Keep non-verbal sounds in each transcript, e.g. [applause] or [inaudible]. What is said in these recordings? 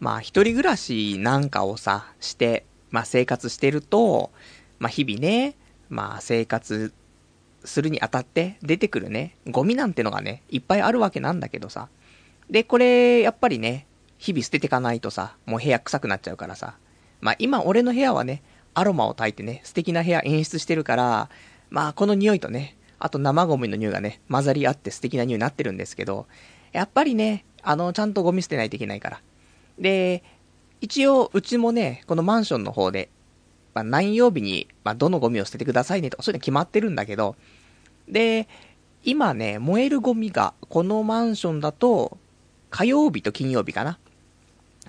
まあ一人暮らしなんかをさ、して、まあ生活してると、まあ日々ね、まあ生活するにあたって出てくるね、ゴミなんてのがね、いっぱいあるわけなんだけどさ。で、これ、やっぱりね、日々捨ててかないとさ、もう部屋臭くなっちゃうからさ。まあ今俺の部屋はね、アロマを焚いてね、素敵な部屋演出してるから、まあこの匂いとね、あと生ゴミの匂いがね、混ざり合って素敵な匂いになってるんですけど、やっぱりね、あの、ちゃんとゴミ捨てないといけないから。で、一応、うちもね、このマンションの方で、まあ、何曜日に、まあ、どのゴミを捨ててくださいねとか、そういうの決まってるんだけど、で、今ね、燃えるゴミが、このマンションだと、火曜日と金曜日かな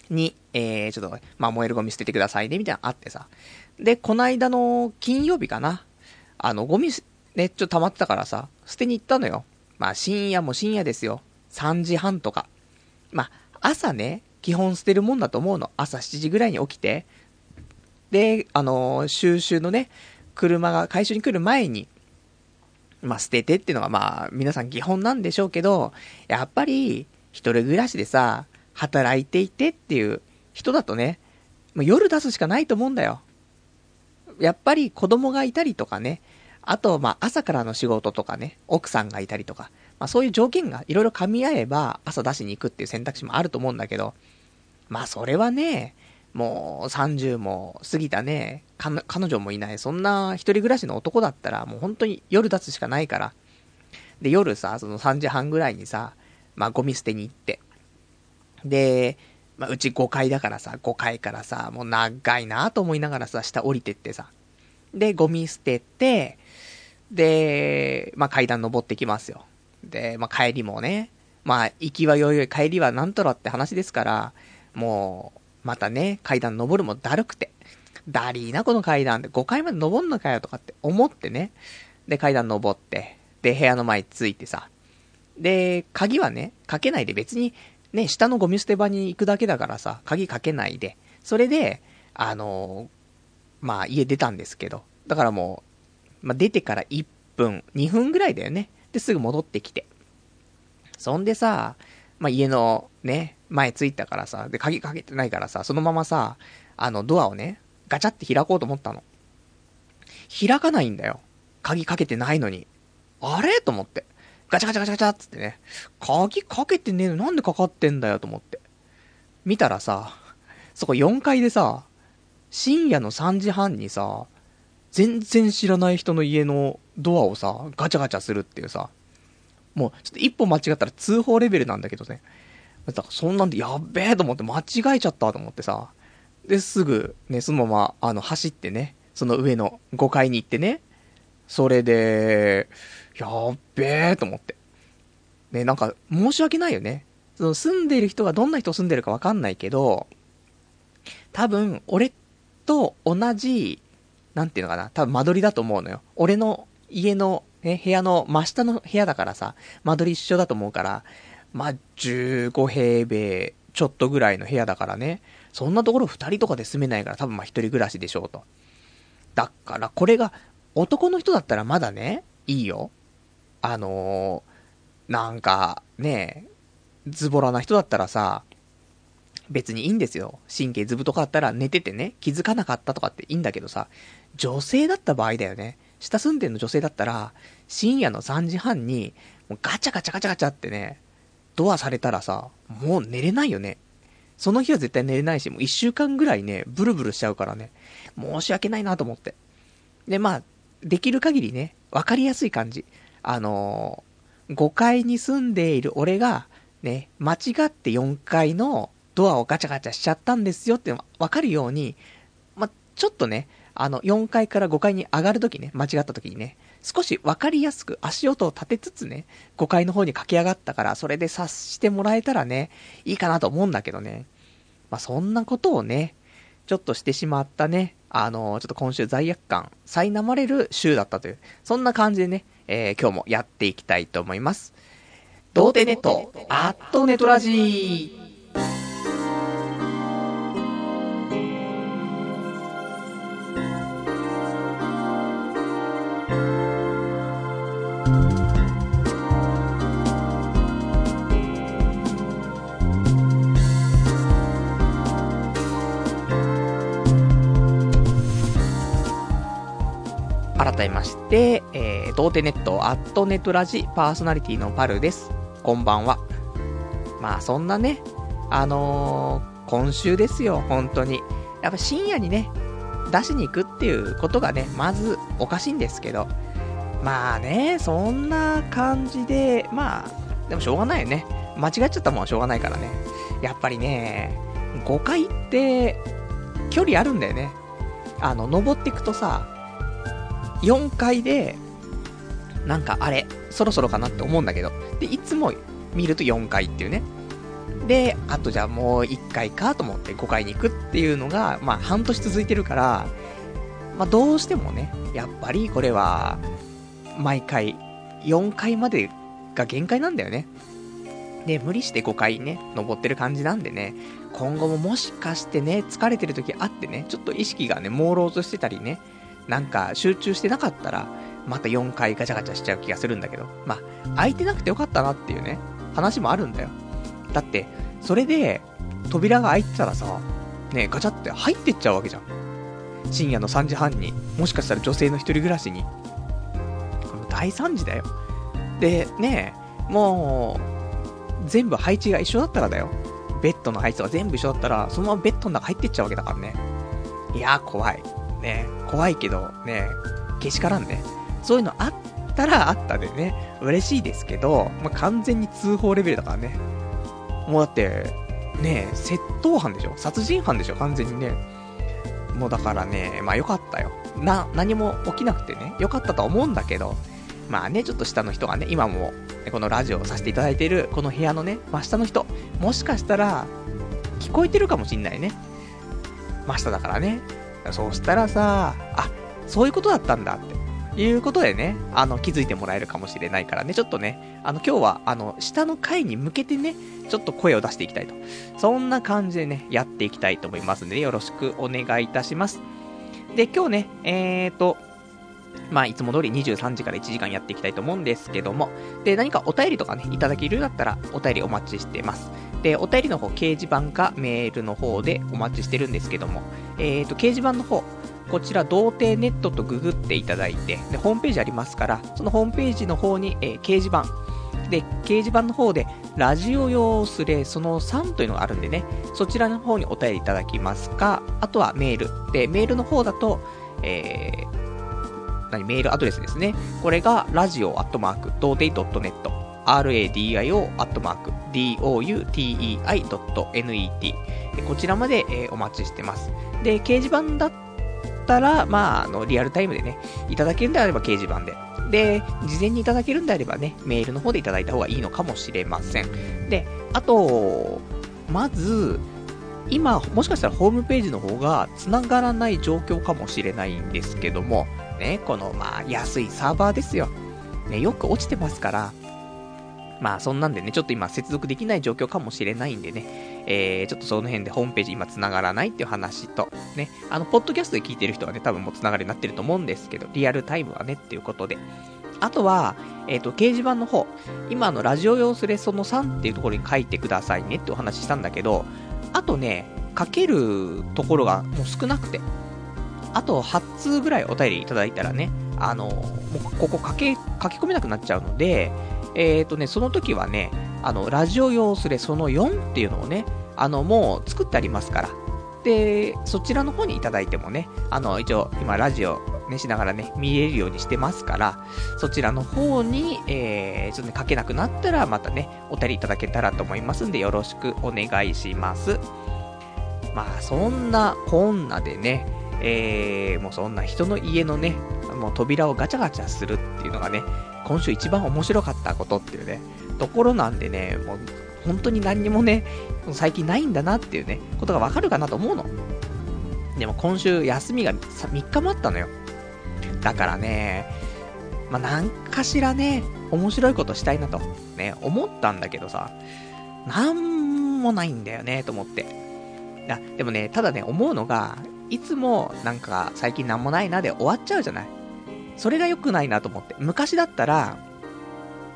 に、えー、ちょっと、まあ、燃えるゴミ捨ててくださいね、みたいなのあってさ。で、この間の金曜日かなあの、ゴミ、ね、ちょっと溜まってたからさ、捨てに行ったのよ。まあ、深夜も深夜ですよ。3時半とか。まあ、朝ね、基本捨てるもんだと思うの。朝7時ぐらいに起きて。で、あのー、収集のね、車が回収に来る前に、まあ、捨ててっていうのがまあ、皆さん基本なんでしょうけど、やっぱり、一人暮らしでさ、働いていてっていう人だとね、もう夜出すしかないと思うんだよ。やっぱり子供がいたりとかね、あと、まあ、朝からの仕事とかね、奥さんがいたりとか、まあ、そういう条件がいろいろ噛み合えば、朝出しに行くっていう選択肢もあると思うんだけど、まあ、それはね、もう30も過ぎたね、彼女もいない、そんな一人暮らしの男だったら、もう本当に夜出すしかないから。で、夜さ、その3時半ぐらいにさ、まあ、ゴミ捨てに行って。で、まあ、うち5階だからさ、5階からさ、もう長いなと思いながらさ、下降りてってさ。で、ゴミ捨てて、で、まあ、階段登ってきますよ。で、まあ、帰りもね、まあ、行きはよいよい帰りはなんとらって話ですから、もう、またね、階段登るもだるくて、だりーな、この階段で5階まで登んのかよとかって思ってね、で、階段登って、で、部屋の前着いてさ、で、鍵はね、かけないで別に、ね、下のゴミ捨て場に行くだけだからさ、鍵かけないで、それで、あのー、まあ、家出たんですけど、だからもう、まあ、出てから1分、2分ぐらいだよね。で、すぐ戻ってきて。そんでさ、まあ、家のね、前着いたからさ、で、鍵かけてないからさ、そのままさ、あの、ドアをね、ガチャって開こうと思ったの。開かないんだよ。鍵かけてないのに。あれ？と思って。ガチャガチャガチャガチャってね。鍵かけてねえの？なんでかかってんだよと思って。見たらさ、そこ4階でさ、深夜の3時半にさ、全然知らない人の家のドアをさ、ガチャガチャするっていうさ、もう、ちょっと一歩間違ったら通報レベルなんだけどね。だからそんなんでやっべえと思って間違えちゃったと思ってさ。で、すぐね、そのまま、あの、走ってね、その上の5階に行ってね、それで、やっべえと思って。ね、なんか、申し訳ないよね。その住んでいる人がどんな人住んでるかわかんないけど、多分、俺と同じ、なんていうのかな、多分間取りだと思うのよ。俺の家の、ね、部屋の真下の部屋だからさ、間取り一緒だと思うから、まあ、15平米ちょっとぐらいの部屋だからね、そんなところ2人とかで住めないから多分まあ一人暮らしでしょうと。だからこれが男の人だったらまだね、いいよ。あのー、なんかね、ズボラな人だったらさ、別にいいんですよ。神経ズブとかあったら寝ててね、気づかなかったとかっていいんだけどさ、女性だった場合だよね。下住んでんの女性だったら、深夜の3時半に、ガチャガチャガチャガチャってね、ドアされたらさ、もう寝れないよね。その日は絶対寝れないし、もう一週間ぐらいね、ブルブルしちゃうからね、申し訳ないなと思って。で、まあ、できる限りね、わかりやすい感じ。あのー、5階に住んでいる俺が、ね、間違って4階のドアをガチャガチャしちゃったんですよってわかるように、まちょっとね、あの、4階から5階に上がるときね、間違ったときにね、少し分かりやすく足音を立てつつね、5階の方に駆け上がったから、それで察してもらえたらね、いいかなと思うんだけどね。まあ、そんなことをね、ちょっとしてしまったね、あのー、ちょっと今週罪悪感、苛まれる週だったという、そんな感じでね、えー、今日もやっていきたいと思います。童貞ネット、アットネトラジー。改めまして、えー、童貞ネット、アットネットラジパーソナリティのパルです。こんばんは。まあ、そんなね、あのー、今週ですよ、本当に。やっぱ深夜にね、出しに行くっていうことがね、まずおかしいんですけど、まあね、そんな感じで、まあ、でもしょうがないよね。間違っちゃったもんはしょうがないからね。やっぱりね、5階って、距離あるんだよね。あの、登っていくとさ、4階で、なんかあれ、そろそろかなって思うんだけど、で、いつも見ると4階っていうね。で、あとじゃあもう1回かと思って5回に行くっていうのが、まあ半年続いてるから、まあどうしてもね、やっぱりこれは、毎回4回までが限界なんだよね。で、無理して5回ね、登ってる感じなんでね、今後ももしかしてね、疲れてる時あってね、ちょっと意識がね、朦朧としてたりね、なんか集中してなかったら、また4回ガチャガチャしちゃう気がするんだけど、まあ、空いてなくてよかったなっていうね、話もあるんだよ。だって、それで、扉が開いてたらさ、ね、ガチャって入ってっちゃうわけじゃん。深夜の3時半に、もしかしたら女性の一人暮らしに。この大惨事だよ。で、ね、もう、全部配置が一緒だったらだよ。ベッドの配置が全部一緒だったら、そのままベッドの中入ってっちゃうわけだからね。いや、怖い。ね、怖いけど、ね、けしからんね。そういうのあったらあったでね、嬉しいですけど、まあ、完全に通報レベルだからね。もうだって、ね窃盗犯でしょ？殺人犯でしょ？完全にね。もうだからね、まあよかったよ。な、何も起きなくてね、よかったと思うんだけど、まあね、ちょっと下の人がね、今も、このラジオをさせていただいている、この部屋のね、真下の人、もしかしたら、聞こえてるかもしんないね。真下だからね。そうしたらさ、あ、そういうことだったんだっていうことでね、あの、気づいてもらえるかもしれないからね、ちょっとね、あの、今日は、あの、下の階に向けてね、ちょっと声を出していきたいと。そんな感じでね、やっていきたいと思いますので、よろしくお願いいたします。で、今日ね、えーと、まあ、いつも通り23時から1時間やっていきたいと思うんですけども、で、何かお便りとかね、いただけるようだったら、お便りお待ちしてます。で、お便りの方、掲示板かメールの方でお待ちしてるんですけども、えーと、掲示板の方、こちら、童貞ネットとググっていただいて、で、ホームページありますから、そのホームページの方に、えー、掲示板、で、掲示板の方で、ラジオ用スレその3というのがあるんでね、そちらの方にお便りいただきますか、あとはメール。で、メールの方だと、えー、何、メールアドレスですね。これが、ラジオアットマーク、童貞 .net、radio アットマーク、doutei.net。こちらまで、えー、お待ちしてます。で、掲示板だったら、まあ、あの、リアルタイムでね、いただけるんであれば掲示板で。で、事前にいただけるんであればね、メールの方でいただいた方がいいのかもしれません。で、あと、まず、今、もしかしたらホームページの方が繋がらない状況かもしれないんですけども、ね、この、まあ、安いサーバーですよ。ね、よく落ちてますから、まあ、そんなんでね、ちょっと今接続できない状況かもしれないんでね、えー、ちょっとその辺でホームページ今繋がらないっていう話と、ね、あの、ポッドキャストで聞いてる人はね、多分もう繋がりになってると思うんですけど、リアルタイムはねっていうことで。あとは、えっ、ー、と、掲示板の方、今のラジオ用スレその3っていうところに書いてくださいねってお話ししたんだけど、あとね、書けるところがもう少なくて、あと8通ぐらいお便りいただいたらね、あの、もうここ書け、書き込めなくなっちゃうので、えっ、ー、とね、その時はね、あの、ラジオ用スレその4っていうのをね、あの、もう作ってありますから。で、そちらの方にいただいてもね、あの、一応、今、ラジオ、ね、しながらね、見れるようにしてますから、そちらの方に、えー、ちょっとね、書けなくなったら、またね、お便りいただけたらと思いますんで、よろしくお願いします。まあ、そんなこんなでね、えー、もうそんな人の家のね、もう扉をガチャガチャするっていうのがね、今週一番面白かったことっていうね、ところなんでね、もう本当に何にもね、最近ないんだなっていうね、ことがわかるかなと思うの。でも今週休みが 3, 日もあったのよ。だからね、まあ、何かしらね、面白いことしたいなと、ね、思ったんだけどさ、なんもないんだよね、と思って。いや、でもね、ただね、思うのが、いつもなんか最近なんもないなで終わっちゃうじゃない。それが良くないなと思って。昔だったら、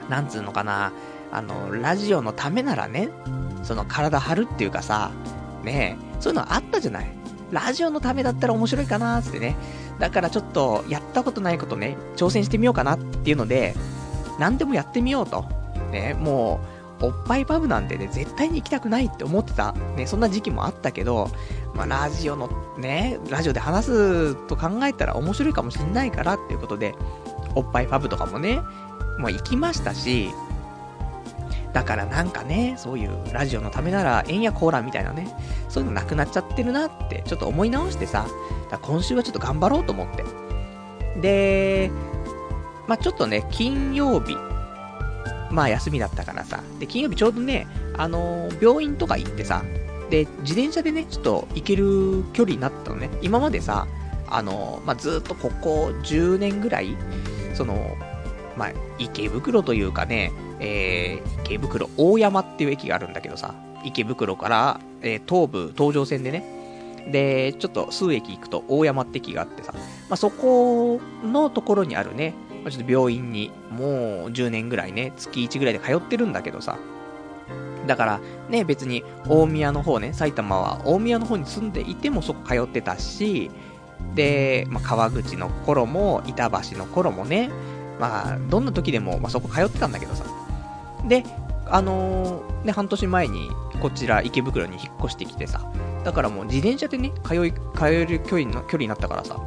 なんつうのかな、あの、ラジオのためならね、その体張るっていうかさ、ね、そういうのあったじゃない。ラジオのためだったら面白いかなーってね。だからちょっと、やったことないことね、挑戦してみようかなっていうので、何でもやってみようと。ね、もう、おっぱいパブなんてね、絶対に行きたくないって思ってた、ね、そんな時期もあったけど、まあ、ラジオの、ね、ラジオで話すと考えたら面白いかもしんないからっていうことで、おっぱいパブとかもね、まあ、行きましたし、だからなんかね、そういうラジオのためなら、円やコーラみたいなね、そういうのなくなっちゃってるなって、ちょっと思い直してさ、だ今週はちょっと頑張ろうと思って。で、まあちょっとね、金曜日、まあ休みだったからさ、で、金曜日ちょうどね、あのー、病院とか行ってさ、で、自転車でね、ちょっと行ける距離になったのね。今までさ、あのー、まあずっとここ10年ぐらい、その、まあ、池袋というかね、えー、池袋大山っていう駅があるんだけどさ、池袋から、えー、東武東上線でね、で、ちょっと数駅行くと大山って駅があってさ、まあ、そこのところにあるね、まあ、ちょっと病院にもう10年ぐらいね、月1ぐらいで通ってるんだけどさ、だからね、別に大宮の方ね、埼玉は大宮の方に住んでいてもそこ通ってたし、で、まあ、川口の頃も、板橋の頃もね、まあ、どんな時でも、まあ、そこ通ってたんだけどさ、で、あのー、ね、半年前にこちら池袋に引っ越してきてさ、だからもう自転車でね、通い、通える距離の、距離になったからさ、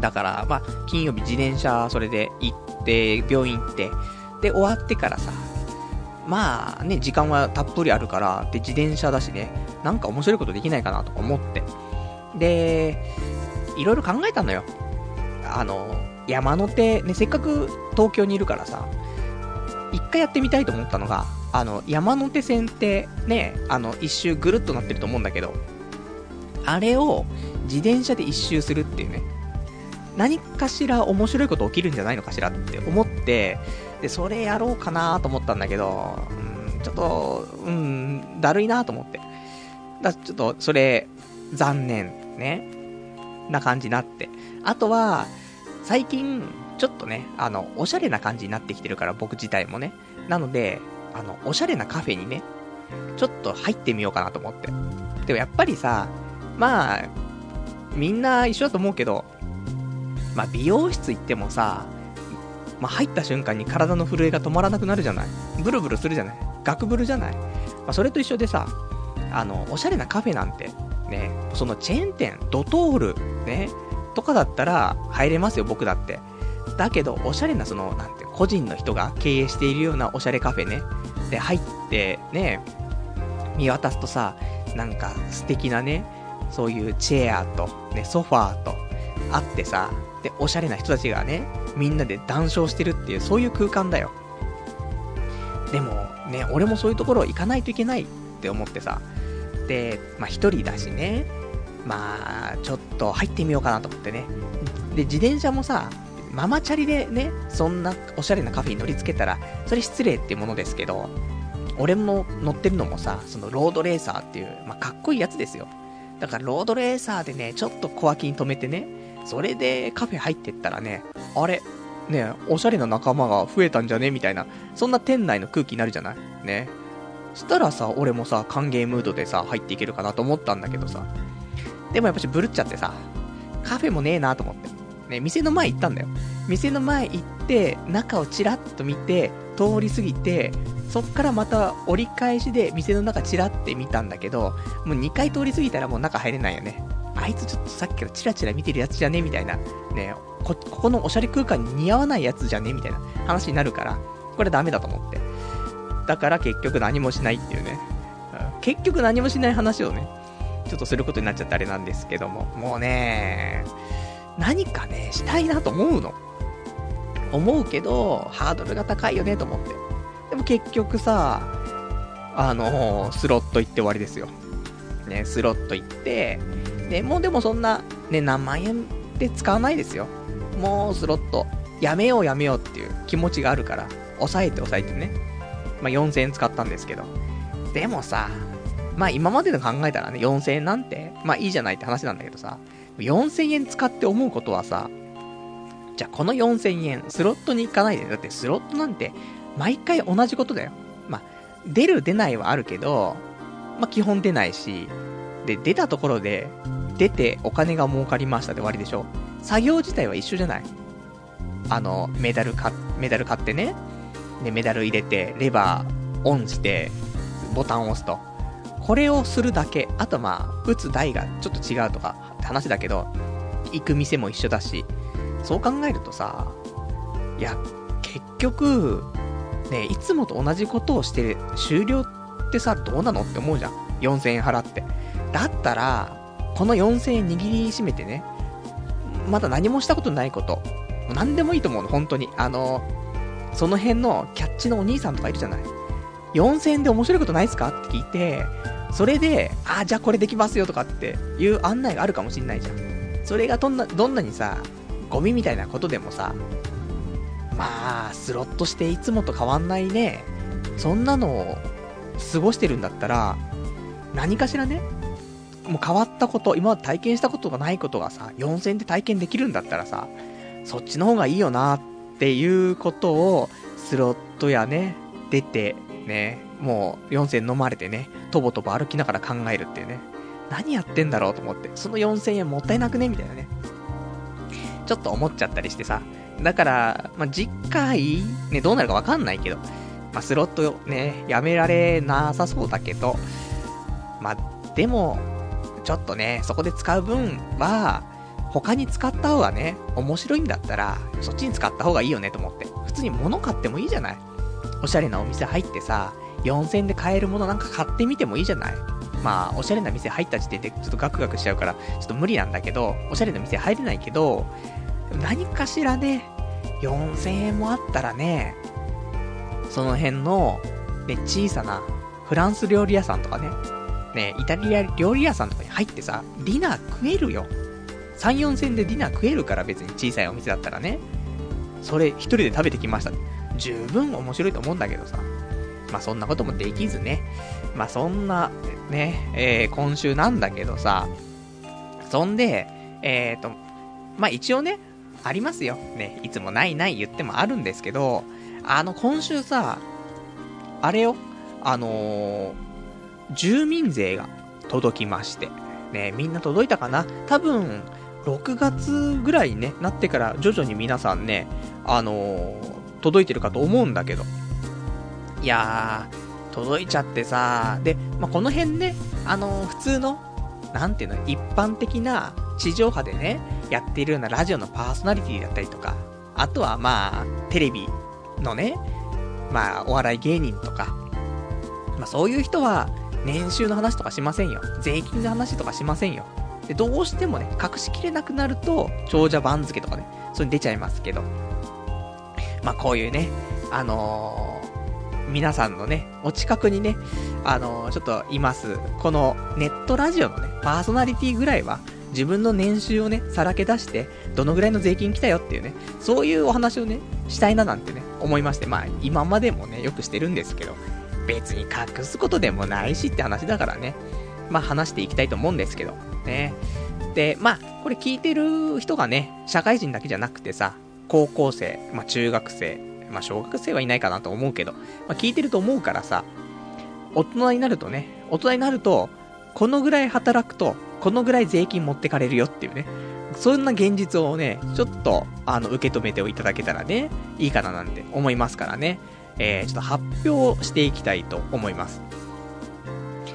だから、まあ、金曜日自転車それで行って、病院行って、で、終わってからさ、まあね、時間はたっぷりあるから、で、自転車だしね、なんか面白いことできないかなとか思って。で、いろいろ考えたのよ。あの、山手、ね、せっかく東京にいるからさ、一回やってみたいと思ったのが、あの、山手線ってね、あの、一周ぐるっとなってると思うんだけど、あれを自転車で一周するっていうね、何かしら面白いこと起きるんじゃないのかしらって思って、で、それやろうかなと思ったんだけど、うん、ちょっと、うん、だるいなと思って。だちょっと、それ、残念、ね。な感じになって。あとは、最近、ちょっとね、あの、おしゃれな感じになってきてるから、僕自体もね。なので、あの、おしゃれなカフェにね、ちょっと入ってみようかなと思って。でもやっぱりさ、まあ、みんな一緒だと思うけど、まあ、美容室行ってもさ、まあ、入った瞬間に体の震えが止まらなくなるじゃない？ブルブルするじゃない？ガクブルじゃない？まあ、それと一緒でさ、あの、おしゃれなカフェなんて、ね、そのチェーン店、ドトール、ね、とかだったら入れますよ、僕だって。だけど、おしゃれな、その、なんて、個人の人が経営しているようなおしゃれカフェね。で、入って、ね、見渡すとさ、なんか素敵なね、そういうチェアと、ね、ソファーと、あってさ、で、おしゃれな人たちがね、みんなで談笑してるっていう、そういう空間だよ。でも、ね、俺もそういうところ行かないといけないって思ってさ、で、まあ一人だしね、まあ、ちょっと入ってみようかなと思ってね。で、自転車もさ、ママチャリでね、そんなおしゃれなカフェに乗り付けたら、それ失礼っていうものですけど、俺も乗ってるのもさ、そのロードレーサーっていう、まあ、かっこいいやつですよ。だからロードレーサーでね、ちょっと小脇に止めてね、それでカフェ入ってったらね、あれ、ね、おしゃれな仲間が増えたんじゃね？みたいな、そんな店内の空気になるじゃない？ね。したらさ、俺もさ、歓迎ムードでさ、入っていけるかなと思ったんだけどさ、でもやっぱしブルっちゃってさ、カフェもねえなと思って。ね、店の前行ったんだよ。店の前行って、中をチラッと見て、通り過ぎて、そっからまた折り返しで店の中チラって見たんだけど、もう2回通り過ぎたらもう中入れないよね。あいつちょっとさっきからチラチラ見てるやつじゃねみたいな。ねこ、ここのおしゃれ空間に似合わないやつじゃねみたいな話になるから、これダメだと思って。だから結局何もしないっていうね。結局何もしない話をね、ちょっとすることになっちゃってあれなんですけども、もうね、何かね、したいなと思うの。思うけど、ハードルが高いよねと思って。でも結局さ、あのスロット行って終わりですよ。ね、スロット行って、ね、もうでもそんな、ね、何万円で使わないですよ。もうスロット、やめようやめようっていう気持ちがあるから、抑えて抑えてね。まあ、4000円使ったんですけど。でもさ、まあ今までの考えたらね、4000円なんて、まあいいじゃないって話なんだけどさ、4000円使って思うことはさ、じゃあこの4000円、スロットに行かないで、だってスロットなんて、毎回同じことだよ。まあ、出る出ないはあるけど、まあ基本出ないし、で、出たところで、出てお金が儲かりましたで終わりでしょ作業自体は一緒じゃないあの、メダルか、メダル買ってね、で、メダル入れて、レバーオンして、ボタンを押すと。これをするだけ。あとまあ、打つ台がちょっと違うとかって話だけど、行く店も一緒だし、そう考えるとさ、いや、結局、ね、いつもと同じことをして終了ってさ、どうなのって思うじゃん。4000円払って。だったら、この4000円握りしめてね、まだ何もしたことないこと、何でもいいと思うの、本当に。あの、その辺のキャッチのお兄さんとかいるじゃない。4000円で面白いことないですか？って聞いて、それで、ああ、じゃあこれできますよとかっていう案内があるかもしんないじゃん。それがどんな、どんなにさ、ゴミみたいなことでもさ、まあ、スロットしていつもと変わんないね、そんなのを過ごしてるんだったら、何かしらね、もう変わったこと、今まで体験したことがないことがさ、4000で体験できるんだったらさ、そっちの方がいいよなっていうことを、スロットやね、出て、ね、もう4000飲まれてね、とぼとぼ歩きながら考えるっていうね。何やってんだろうと思って、その4000円もったいなくね？みたいなね。ちょっと思っちゃったりしてさ。だから、まあ、次回、ね、どうなるかわかんないけど、まあ、スロットね、やめられなさそうだけど、まあ、でも、ちょっとね、そこで使う分は、他に使った方がね、面白いんだったら、そっちに使った方がいいよねと思って。普通に物買ってもいいじゃないおしゃれなお店入ってさ、4000円で買えるものなんか買ってみてもいいじゃないまあ、おしゃれな店入った時点でちょっとガクガクしちゃうから、ちょっと無理なんだけど、おしゃれな店入れないけど、何かしらね、4000円もあったらね、その辺の、ね、小さなフランス料理屋さんとかね、ね、イタリア料理屋さんとかに入ってさ、ディナー食えるよ。3、4千でディナー食えるから別に小さいお店だったらね。それ一人で食べてきました。十分面白いと思うんだけどさ。まあそんなこともできずね。まあそんな、ね、えー、今週なんだけどさ。そんで、えっ、ー、と、まあ一応ね、ありますよ。ね、いつもないない言ってもあるんですけど、あの今週さ、あれよ、あのー、住民税が届きまして。ね、みんな届いたかな？多分、6月ぐらいに、ね、なってから徐々に皆さんね、あのー、届いてるかと思うんだけど。いやー、届いちゃってさ、で、まあ、この辺ね、あのー、普通の、なんていうの、一般的な地上波でね、やっているようなラジオのパーソナリティだったりとか、あとはまあ、テレビのね、まあ、お笑い芸人とか、まあそういう人は、年収の話とかしませんよ。税金の話とかしませんよ。で、どうしてもね、隠しきれなくなると、長者番付とかね、それに出ちゃいますけど。まあ、こういうね、あのー、皆さんのね、お近くにね、あのー、ちょっといます。このネットラジオのね、パーソナリティぐらいは、自分の年収をね、さらけ出して、どのぐらいの税金来たよっていうね、そういうお話をね、したいななんてね、思いまして、まあ、今までもね、よくしてるんですけど、別に隠すことでもないしって話だからね。まあ話していきたいと思うんですけど。ね。で、まあ、これ聞いてる人がね、社会人だけじゃなくてさ、高校生、まあ中学生、まあ小学生はいないかなと思うけど、まあ聞いてると思うからさ、大人になるとね、大人になると、このぐらい働くと、このぐらい税金持ってかれるよっていうね、そんな現実をね、ちょっと、あの、受け止めていただけたらね、いいかななんて思いますからね。えー、ちょっと発表していきたいと思います。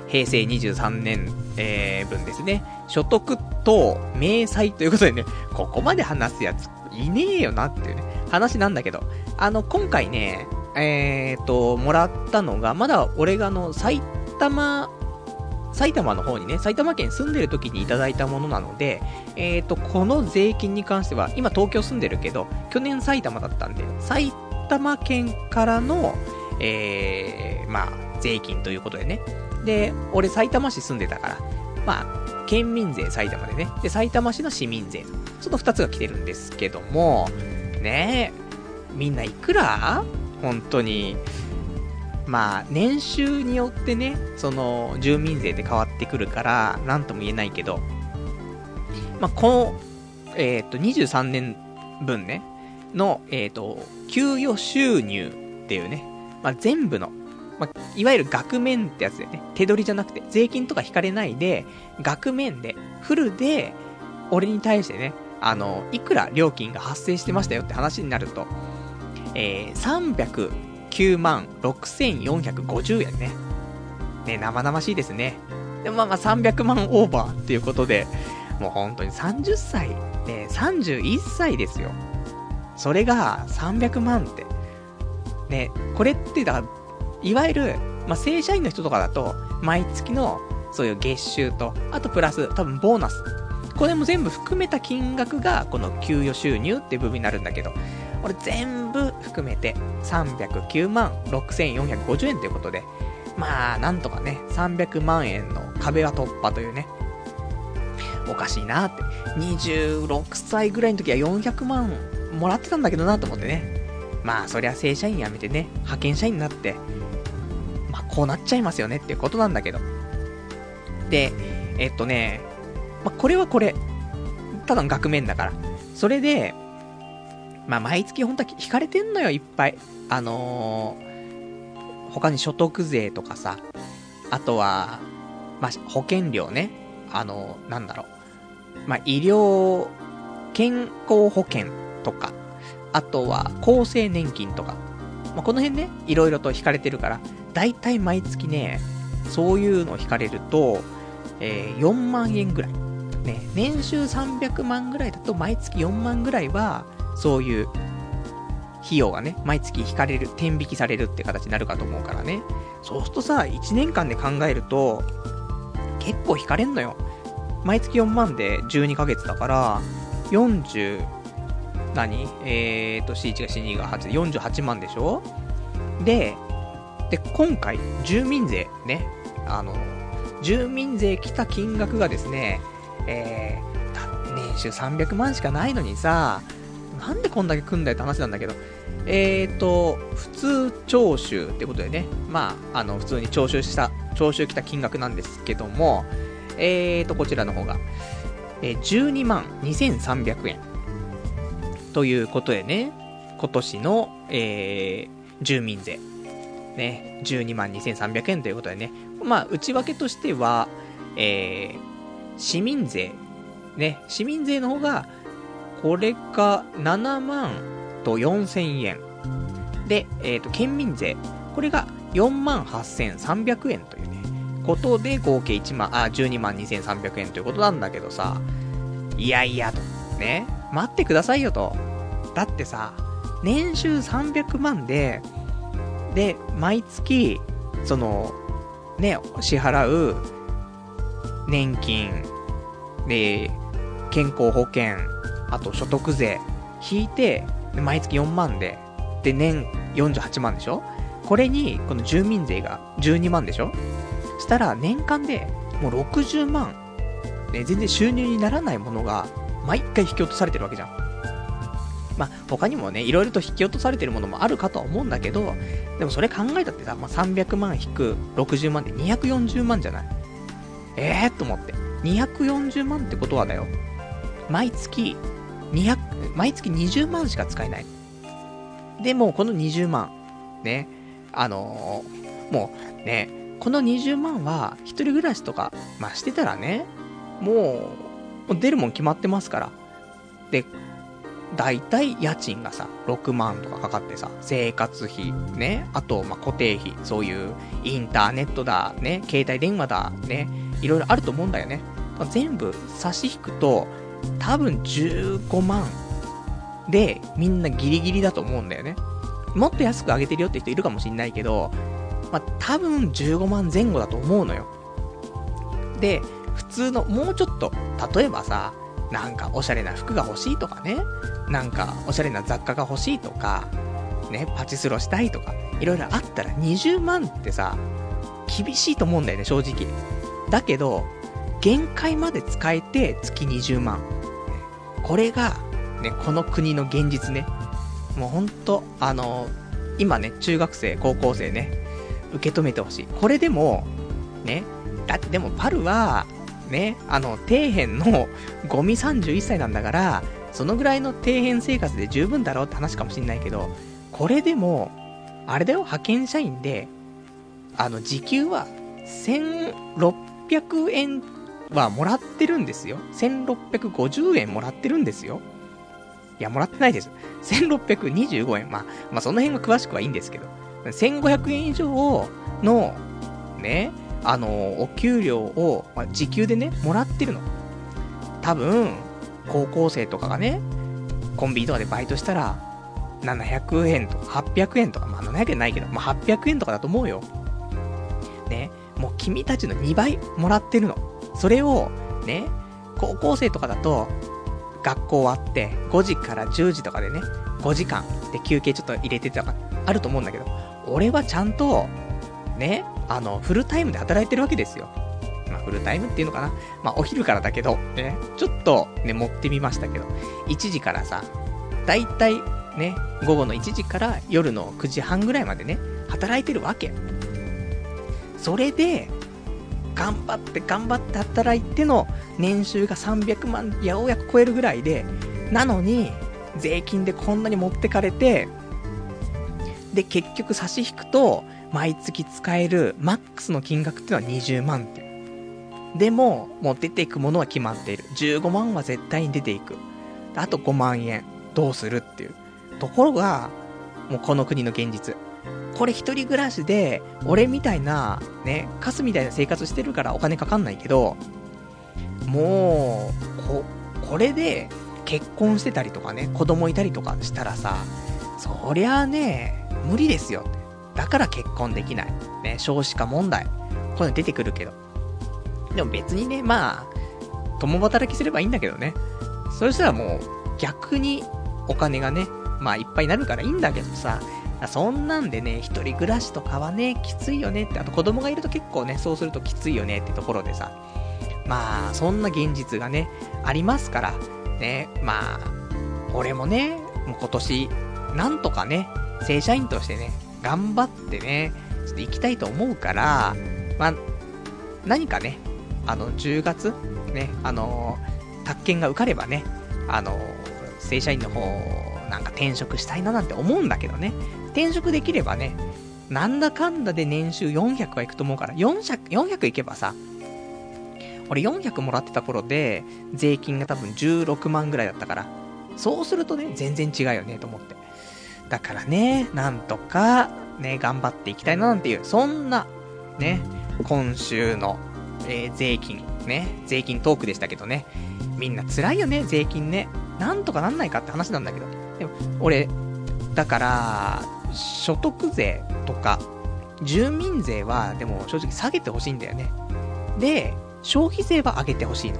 平成23年、えー、分ですね。所得等明細ということでね、ここまで話すやついねえよなっていうね、話なんだけど、あの、今回ね、えーと、もらったのが、まだ俺があの、埼玉、埼玉の方にね、埼玉県住んでる時にいただいたものなので、えーと、この税金に関しては、今東京住んでるけど、去年埼玉だったんで、埼玉玉県からの、えー、まあ、税金ということでね。で、俺埼玉市住んでたから、まあ、県民税埼玉でね。で、埼玉市の市民税。その二つが来てるんですけども、ねえ、みんないくら？本当に。まあ、年収によってね、その、住民税って変わってくるから、なんとも言えないけど、まあ、この、えっ、ー、と、23年分ね、の、えっ、ー、と、給与収入っていうね、まあ、全部の、まあ、いわゆる額面ってやつでね、手取りじゃなくて、税金とか引かれないで、額面で、フルで、俺に対してね、あの、いくら料金が発生してましたよって話になると、えー、309万6450円ね。ね、生々しいですね。でもまあまあ300万オーバーっていうことで、もう本当に30歳、ね、31歳ですよ。それが300万って。ね、これってだ、いわゆる、まあ、正社員の人とかだと、毎月の、そういう月収と、あとプラス、多分ボーナス。これも全部含めた金額が、この給与収入っていう部分になるんだけど、これ全部含めて、309万6450円ということで、まあ、なんとかね、300万円の壁は突破というね、おかしいなって。26歳ぐらいの時は400万もらってたんだけどなと思ってね。まあ、そりゃ正社員辞めてね、派遣社員になって、まあ、こうなっちゃいますよねっていうことなんだけど。で、えっとね、まあ、これはこれ。ただの額面だから。それで、まあ、毎月本当は引かれてんのよ、いっぱい。あのー、他に所得税とかさ、あとは、まあ、保険料ね。あのー、なんだろう。まあ、医療、健康保険とか、あとは厚生年金とか、まあ、この辺ね、いろいろと引かれてるから、だいたい毎月ね、そういうの引かれると、えー、4万円ぐらい。ね、年収300万ぐらいだと毎月4万ぐらいは、そういう費用がね、毎月引かれる、天引きされるって形になるかと思うからね。そうするとさ、1年間で考えると、結構引かれんのよ。毎月4万で12ヶ月だから、40、何えーと、C1 が C2 が8で48万でしょ？で、で、今回、住民税ね、あの、住民税来た金額がですね、えー、年収300万しかないのにさ、なんでこんだけ組んだよって話なんだけど、えーと、普通徴収ってことでね、まあ、あの、普通に徴収した、徴収来た金額なんですけども、えーと、こちらの方が、えー、12万2300円。ということでね、今年の、えー、住民税。ね、12万2300円ということでね、まあ、内訳としては、えー、市民税。ね、市民税の方が、これが7万と4000円。で、えっ、ー、と、県民税。これが4万8300円というね、ことで合計1万、あ、12万2300円ということなんだけどさ、いやいやと、ね、待ってくださいよと。だってさ、年収300万で、で、毎月、その、ね、支払う、年金、で、健康保険、あと所得税、引いて、毎月4万で、で、年48万でしょ？これに、この住民税が12万でしょ？したら、年間でもう60万、ね、全然収入にならないものが、毎回引き落とされてるわけじゃん。まあ、他にもね、いろいろと引き落とされてるものもあるかとは思うんだけど、でもそれ考えたってさ、まあ、300万引く60万で240万じゃない？ええー、と思って。240万ってことはだよ。毎月、200、毎月20万しか使えない。でも、この20万、ね、あのー、もうね、この20万は、一人暮らしとか、まあ、してたらね、もう、出るもん決まってますから。で、大体家賃がさ、6万とかかかってさ、生活費、ね、あと、ま固定費、そういうインターネットだ、ね、携帯電話だ、ね、いろいろあると思うんだよね。全部差し引くと、多分15万でみんなギリギリだと思うんだよね。もっと安く上げてるよって人いるかもしんないけど、ま、多分15万前後だと思うのよ。で、普通の、もうちょっと、例えばさ、なんかおしゃれな服が欲しいとかね、なんかおしゃれな雑貨が欲しいとか、ね、パチスロしたいとか、いろいろあったら20万ってさ、厳しいと思うんだよね、正直。だけど、限界まで使えて月20万。これが、ね、この国の現実ね。もうほんと、あの、今ね、中学生、高校生ね、受け止めてほしい。これでも、ね、だってでもパルは、ね、あの、底辺の [laughs] ゴミ31歳なんだから、そのぐらいの底辺生活で十分だろうって話かもしんないけど、これでも、あれだよ、派遣社員で、あの、時給は、1600円はもらってるんですよ。1650円もらってるんですよ。いや、もらってないです。1625円。まあ、まあ、その辺が詳しくはいいんですけど。1500円以上の、ね、あの、お給料を、まあ、時給でね、もらってるの。多分、高校生とかがね、コンビニとかでバイトしたら、700円とか800円とか、まあ700円ないけど、まあ800円とかだと思うよ。ね、もう君たちの2倍もらってるの。それを、ね、高校生とかだと、学校終わって、5時から10時とかでね、5時間で休憩ちょっと入れてとか、あると思うんだけど、俺はちゃんと、ね、あの、フルタイムで働いてるわけですよ。まあ、フルタイムっていうのかな。まあ、お昼からだけど、ね、ちょっとね、持ってみましたけど、1時からさ、だいたいね、午後の1時から夜の9時半ぐらいまでね、働いてるわけ。それで、頑張って頑張って働いての年収が300万ようやく超えるぐらいで、なのに、税金でこんなに持ってかれて、で、結局差し引くと、毎月使えるマックスの金額っていうのは20万って。でも、もう出ていくものは決まっている。15万は絶対に出ていく。あと5万円。どうするっていう。ところが、もうこの国の現実。これ一人暮らしで、俺みたいな、ね、カスみたいな生活してるからお金かかんないけど、もう、こ、これで結婚してたりとかね、子供いたりとかしたらさ、そりゃあね、無理ですよ。だから結婚できない。ね、少子化問題。こういうの出てくるけど。でも別にね、まあ、共働きすればいいんだけどね。そしたらもう、逆にお金がね、まあいっぱいになるからいいんだけどさ、そんなんでね、一人暮らしとかはね、きついよねって、あと子供がいると結構ね、そうするときついよねってところでさ、まあ、そんな現実がね、ありますから、ね、まあ、俺もね、もう今年、なんとかね、正社員としてね、頑張ってね、ちょっと行きたいと思うから、まあ、何かね、あの、10月、ね、あの、宅建が受かればね、あの、正社員の方、なんか転職したいななんて思うんだけどね。転職できればね、なんだかんだで年収400はいくと思うから、400、400いけばさ、俺400もらってた頃で、税金が多分16万ぐらいだったから、そうするとね、全然違うよね、と思って。だからね、なんとか、ね、頑張っていきたいななんていう、そんな、ね、今週の、えー、税金、ね、税金トークでしたけどね、みんな辛いよね、税金ね。なんとかなんないかって話なんだけど。でも、俺、だから、所得税とか、住民税は、でも正直下げてほしいんだよね。で、消費税は上げてほしいの。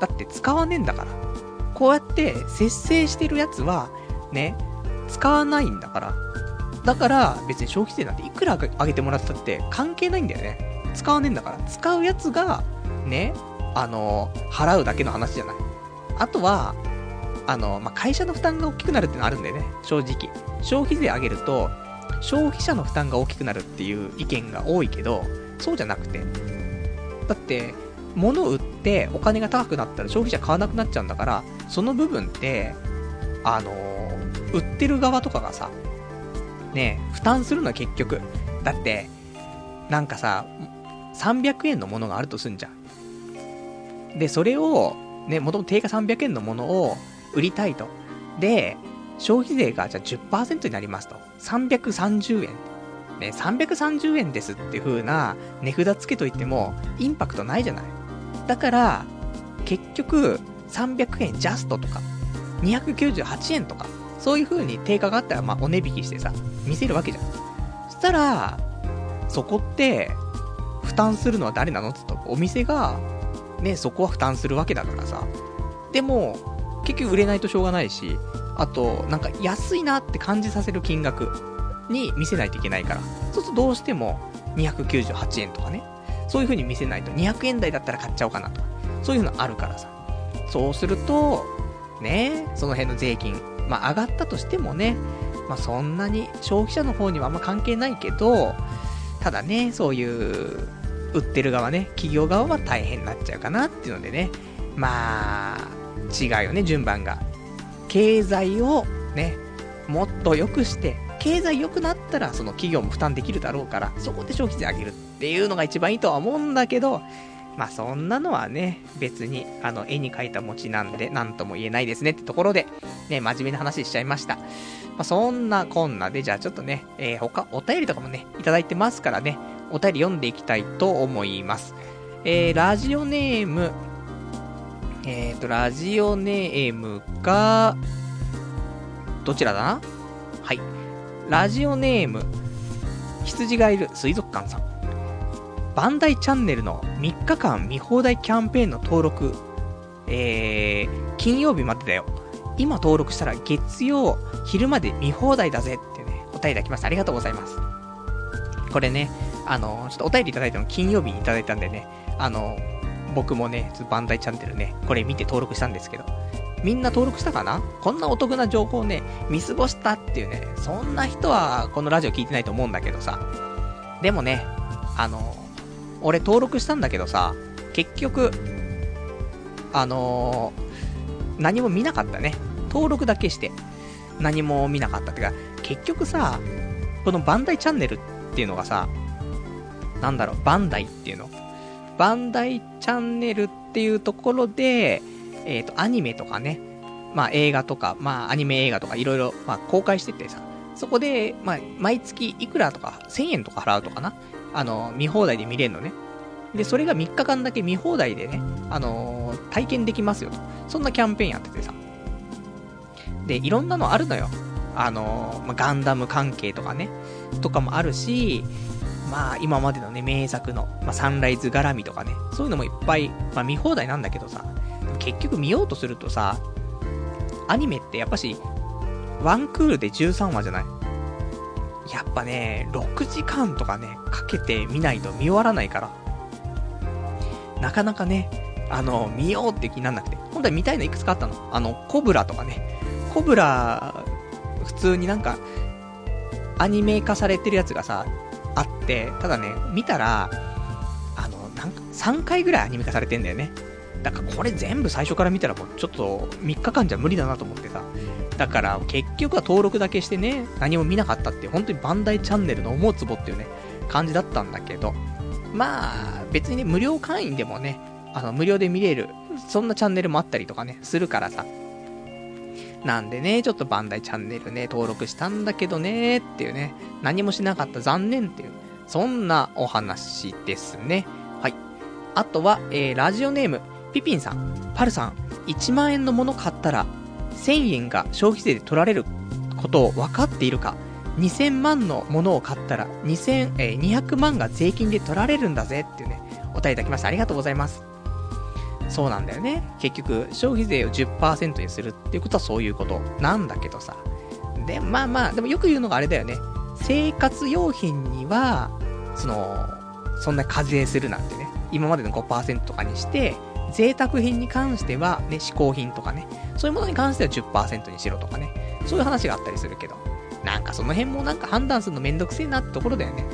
だって使わねえんだから。こうやって節制してるやつは、ね、使わないんだから。だから別に消費税なんていくら上げてもらったって関係ないんだよね。使わねえんだから。使うやつが、ね、あの、払うだけの話じゃない。あとは、あの、まあ、会社の負担が大きくなるってのあるんだよね。正直。消費税上げると、消費者の負担が大きくなるっていう意見が多いけど、そうじゃなくて。だって、物を売ってお金が高くなったら消費者買わなくなっちゃうんだから、その部分って、あの売ってる側とかがさ、ね負担するのは結局。だって、なんかさ、300円のものがあるとすんじゃん。で、それを、ね、もともと定価300円のものを売りたいと。で、消費税がじゃあ10%になりますと。330円。ね、330円ですっていう風な値札つけといても、インパクトないじゃない。だから、結局、300円ジャストとか、298円とか、そういう風に定価があったら、まあ、お値引きしてさ、見せるわけじゃん。そしたら、そこって、負担するのは誰なの？って言ったら、お店が、ね、そこは負担するわけだからさ。でも、結局売れないとしょうがないし、あと、なんか安いなって感じさせる金額に見せないといけないから。そうするとどうしても298円とかね。そういう風に見せないと200円台だったら買っちゃおうかなとか。そういうのあるからさ。そうすると、ね、その辺の税金、まあ上がったとしてもね、まあそんなに消費者の方にはあんま関係ないけど、ただね、そういう、売ってる側ね、企業側は大変になっちゃうかなっていうのでね、まあ、違うよね、順番が。経済をね、もっと良くして、経済良くなったら、その企業も負担できるだろうから、そこで消費税上げるっていうのが一番いいとは思うんだけど、まあそんなのはね、別に、あの、絵に描いた餅なんで、なんとも言えないですねってところで、ね、真面目な話しちゃいました。まあそんなこんなで、じゃあちょっとね、えー、他、お便りとかもね、いただいてますからね、お便り読んでいきたいと思います。えー、ラジオネーム、えっ、ー、と、ラジオネームが、どちらだな？はい。ラジオネーム、羊がいる水族館さん。バンダイチャンネルの3日間見放題キャンペーンの登録、えー、金曜日までだよ。今登録したら月曜昼まで見放題だぜってね、お便りいただきました。ありがとうございます。これね、あの、ちょっとお便りいただいたの金曜日にいただいたんでね、あの、僕もね、バンダイチャンネルね、これ見て登録したんですけど、みんな登録したかな？こんなお得な情報ね、見過ごしたっていうね、そんな人はこのラジオ聞いてないと思うんだけどさ。でもね、あの、俺登録したんだけどさ、結局、あのー、何も見なかったね。登録だけして、何も見なかったてか、結局さ、このバンダイチャンネルっていうのがさ、なんだろう、バンダイっていうの？バンダイチャンネルっていうところで、えっ、ー、と、アニメとかね、まあ映画とか、まあアニメ映画とかいろいろ、ま公開しててさ、そこで、まあ毎月いくらとか、1000円とか払うとかな？あの、見放題で見れるのね。で、それが3日間だけ見放題でね、あのー、体験できますよと。そんなキャンペーンやっててさ。で、いろんなのあるのよ。あのー、まあ、ガンダム関係とかね、とかもあるし、まあ、今までのね、名作の、まあ、サンライズ絡みとかね、そういうのもいっぱい、まあ、見放題なんだけどさ、結局見ようとするとさ、アニメってやっぱし、ワンクールで13話じゃないやっぱね、6時間とかね、かけて見ないと見終わらないから。なかなかね、あの、見ようって気になんなくて。本当は見たいのいくつかあったの。あの、コブラとかね。コブラ、普通になんか、アニメ化されてるやつがさ、あって、ただね、見たら、あの、なんか、3回ぐらいアニメ化されてんだよね。だからこれ全部最初から見たらもうちょっと3日間じゃ無理だなと思ってさ。だから結局は登録だけしてね、何も見なかったって、本当にバンダイチャンネルの思うツボっていうね、感じだったんだけど、まあ、別にね、無料会員でもね、あの、無料で見れる、そんなチャンネルもあったりとかね、するからさ。なんでね、ちょっとバンダイチャンネルね、登録したんだけどね、っていうね、何もしなかった残念っていう、そんなお話ですね。はい。あとは、えー、ラジオネーム、ピピンさん、パルさん、1万円のもの買ったら、1000円が消費税で取られることを分かっているか2000万のものを買ったら、2000、えー、200万が税金で取られるんだぜっていうね、お答えいただきました。ありがとうございます。そうなんだよね。結局、消費税を10%にするっていうことはそういうことなんだけどさ。で、まあまあ、でもよく言うのがあれだよね。生活用品には、その、そんな課税するなんてね。今までの5%とかにして、贅沢品に関しては、ね、嗜好品とかね、そういうものに関しては10%にしろとかね、そういう話があったりするけど、なんかその辺もなんか判断するのめんどくせえなってところだよね。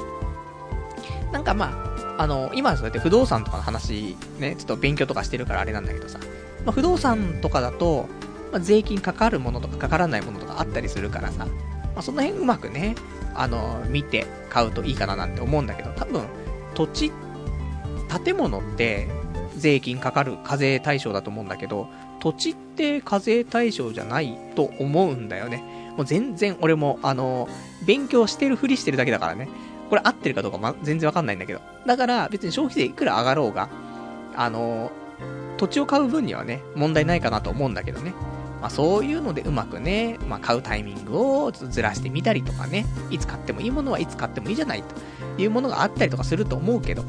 なんかまあ、あの、今そうやって不動産とかの話、ね、ちょっと勉強とかしてるからあれなんだけどさ、まあ、不動産とかだと、まあ、税金かかるものとかかからないものとかあったりするからさ、まあ、その辺うまくね、あの、見て買うといいかななんて思うんだけど、多分、土地、建物って税金かかる課税対象だと思うんだけど、土地って課税対象じゃないと思うんだよね。もう全然俺も、あの勉強してるふりしてるだけだからね。これ合ってるかどうか、ま、全然わかんないんだけど。だから別に消費税いくら上がろうが、あの土地を買う分にはね、問題ないかなと思うんだけどね。まあそういうのでうまくね、まあ買うタイミングをちょっとずらしてみたりとかね、いつ買ってもいいものはいつ買ってもいいじゃないというものがあったりとかすると思うけど、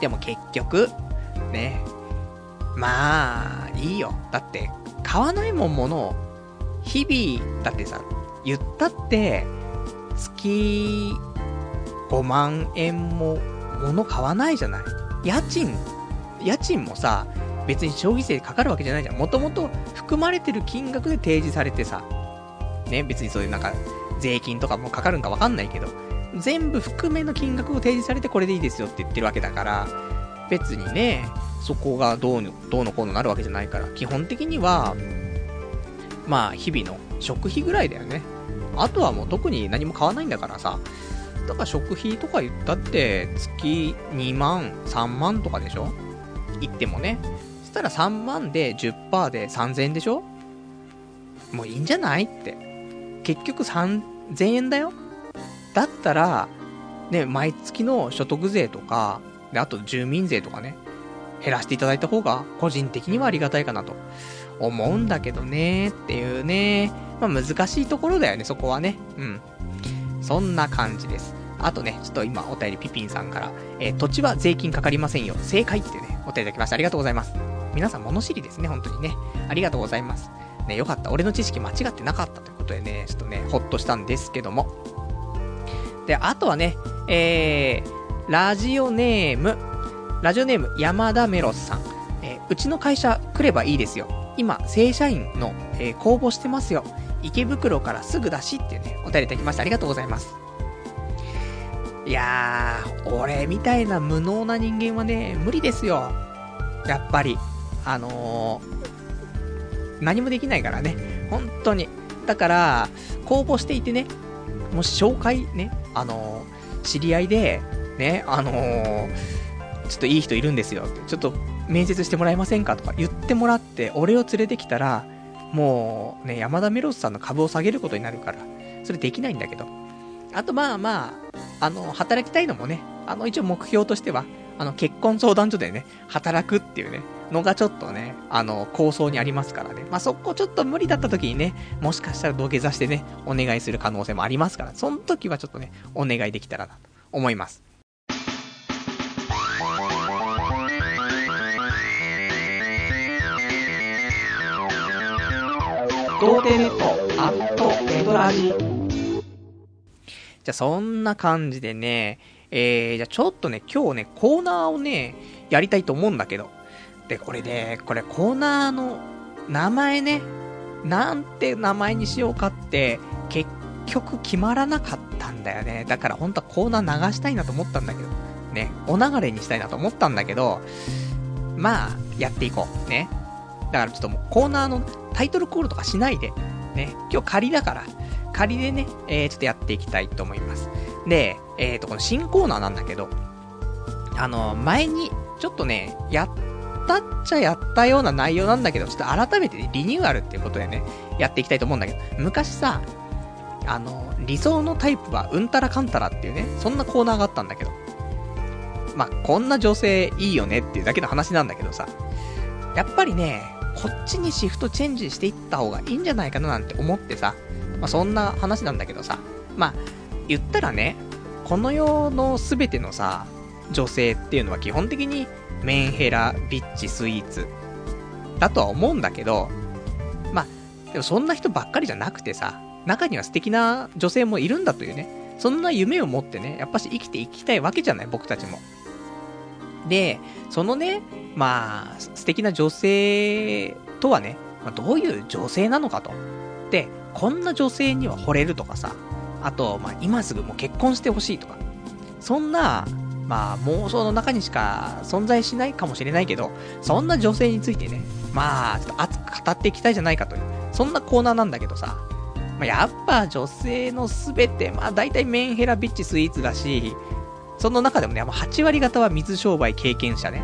でも結局、ね、まあ、いいよ。だって、買わないもんものを日々、だってさ、言ったって、月5万円も物買わないじゃない家賃、家賃もさ、別に消費税かかるわけじゃないじゃん。もともと含まれてる金額で提示されてさ、ね、別にそういうなんか、税金とかもかかるんかわかんないけど、全部含めの金額を提示されてこれでいいですよって言ってるわけだから、別にね、そこがどうの、どうのこうのなるわけじゃないから、基本的には、まあ、日々の食費ぐらいだよね。あとはもう特に何も買わないんだからさ。だから食費とか言ったって月2万、3万とかでしょ？言ってもね。そしたら3万で10%で3000円でしょ？もういいんじゃないって。結局3000円だよだったら、ね、毎月の所得税とか、で、あと住民税とかね、減らしていただいた方が、個人的にはありがたいかなと、思うんだけどね、っていうね、まあ難しいところだよね、そこはね。うん。そんな感じです。あとね、ちょっと今お便りピピンさんから、えー、土地は税金かかりませんよ。正解ってね、お便りいただきました。ありがとうございます。皆さん物知りですね、本当にね。ありがとうございます。ね、よかった。俺の知識間違ってなかったということでね、ちょっとね、ほっとしたんですけども。で、あとはね、えー、ラジオネーム、ラジオネーム山田メロスさん。えー、うちの会社来ればいいですよ。今、正社員の、えー、公募してますよ。池袋からすぐだしってね、お便りいただきましてありがとうございます。いやー、俺みたいな無能な人間はね、無理ですよ。やっぱり。あのー、何もできないからね。本当に。だから、公募していてね、もし紹介ね、あのー、知り合いで、ね、あのー、ちょっといい人いるんですよって、ちょっと面接してもらえませんかとか言ってもらって、俺を連れてきたら、もうね、山田メロスさんの株を下げることになるから、それできないんだけど。あとまあまあ、あの、働きたいのもね、あの、一応目標としては、あの、結婚相談所でね、働くっていうね、のがちょっとね、あの、構想にありますからね。まあ、そこちょっと無理だった時にね、もしかしたら土下座してね、お願いする可能性もありますから、その時はちょっとね、お願いできたらなと思います。じゃあそんな感じでね、えー、じゃあちょっとね、今日ね、コーナーをね、やりたいと思うんだけど。で、これで、これコーナーの名前ね、なんて名前にしようかって、結局決まらなかったんだよね。だから本当はコーナー流したいなと思ったんだけど、ね、お流れにしたいなと思ったんだけど、まあ、やっていこう。ね。だからちょっともうコーナーのタイトルコールとかしないで、ね、今日仮だから、仮でね、えー、ちょっとやっていきたいと思います。で、えっ、ー、と、この新コーナーなんだけど、あの、前に、ちょっとね、やったっちゃやったような内容なんだけど、ちょっと改めて、リニューアルっていうことでね、やっていきたいと思うんだけど、昔さ、あの、理想のタイプはうんたらかんたらっていうね、そんなコーナーがあったんだけど、まあ、こんな女性いいよねっていうだけの話なんだけどさ、やっぱりね、こっちにシフトチェンジしていった方がいいんじゃないかななんて思ってさ、まあ、そんな話なんだけどさ、まあ、言ったらね、この世の全てのさ、女性っていうのは基本的にメンヘラ、ビッチ、スイーツだとは思うんだけど、まあ、でもそんな人ばっかりじゃなくてさ、中には素敵な女性もいるんだというね、そんな夢を持ってね、やっぱし生きていきたいわけじゃない、僕たちも。で、そのね、まあ、素敵な女性とはね、まあ、どういう女性なのかと。で、こんな女性には惚れるとかさ、あと、まあ、今すぐもう結婚してほしいとか、そんな、まあ、妄想の中にしか存在しないかもしれないけど、そんな女性についてね、まあ、ちょっと熱く語っていきたいじゃないかという、そんなコーナーなんだけどさ、まあ、やっぱ女性のすべて、まあ大体メンヘラビッチスイーツだし、その中でもね、もう8割方は水商売経験者ね。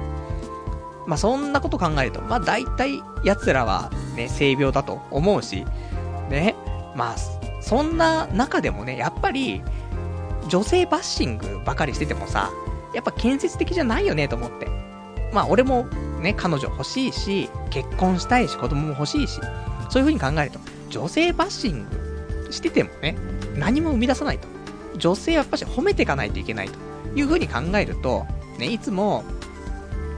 まあ、そんなこと考えると、まあ、大体、奴らはね、性病だと思うし、ね、まあ、そんな中でもね、やっぱり、女性バッシングばかりしててもさ、やっぱ建設的じゃないよねと思って。まあ、俺もね、彼女欲しいし、結婚したいし、子供も欲しいし、そういう風に考えると、女性バッシングしててもね、何も生み出さないと。女性はやっぱし褒めていかないといけないと。いう風に考えると、ね、いつも、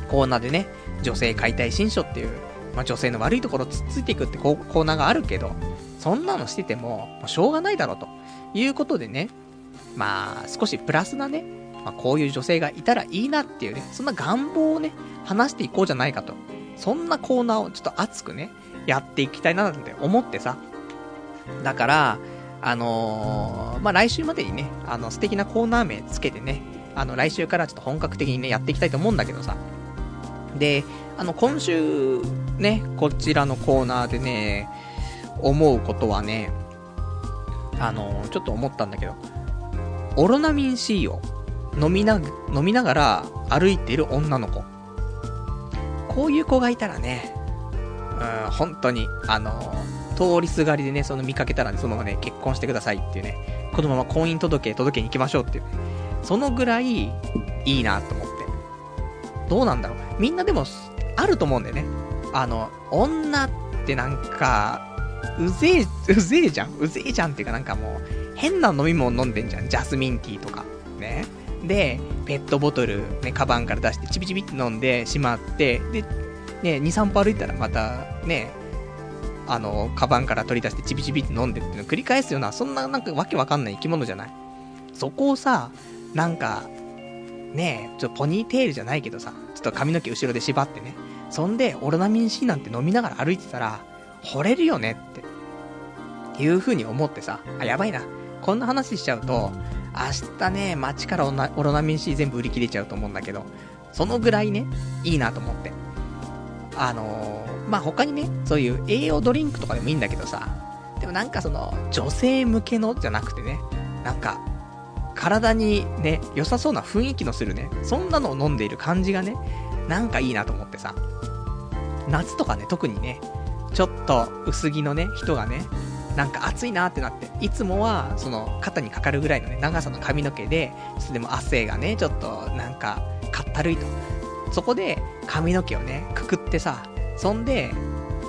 コーナーでね、女性解体新書っていう、まあ、女性の悪いところをつっついていくってコーナーがあるけど、そんなのしてても、しょうがないだろうということでね、まあ、少しプラスなね、まあ、こういう女性がいたらいいなっていうね、そんな願望をね、話していこうじゃないかと。そんなコーナーをちょっと熱くね、やっていきたいななんて思ってさ。だから、あのー、まあ、来週までにね、あの、素敵なコーナー名つけてね、あの、来週からちょっと本格的にね、やっていきたいと思うんだけどさ。で、あの、今週、ね、こちらのコーナーでね、思うことはね、あのー、ちょっと思ったんだけど、オロナミン C を飲みな、飲みながら歩いている女の子。こういう子がいたらね、うん、本当に、あの、通りすがりでね、その見かけたらね、そのままね、結婚してくださいっていうね、このまま婚姻届届けに行きましょうっていうね、そのぐらいいいなと思って。どうなんだろう。みんなでも、あると思うんだよね。あの、女ってなんか、うぜえ、うぜえじゃん。うぜえじゃんっていうかなんかもう、変な飲み物飲んでんじゃん。ジャスミンティーとか。ね。で、ペットボトル、ね、カバンから出して、チビチビって飲んでしまって、で、ね、2、3歩歩いたらまた、ね、あの、カバンから取り出してチビチビって飲んでっていうのを繰り返すような、そんななんかわけわかんない生き物じゃない？そこをさ、なんか、ね、ちょっとポニーテールじゃないけどさ、ちょっと髪の毛後ろで縛ってね、そんで、オロナミン C なんて飲みながら歩いてたら、惚れるよねって、いう風に思ってさ、あ、やばいな。こんな話しちゃうと、明日ね、街からオロナミン C 全部売り切れちゃうと思うんだけど、そのぐらいね、いいなと思って。あのー、まあ、他にね、そういう栄養ドリンクとかでもいいんだけどさ、でもなんかその、女性向けのじゃなくてね、なんか、体にね、良さそうな雰囲気のするね、そんなのを飲んでいる感じがね、なんかいいなと思ってさ、夏とかね、特にね、ちょっと薄着のね、人がね、なんか暑いなってなって、いつもは、その、肩にかかるぐらいのね、長さの髪の毛で、ちょっとでも汗がね、ちょっと、なんか、かったるいと。そこで、髪の毛をね、くくってさ、そんで、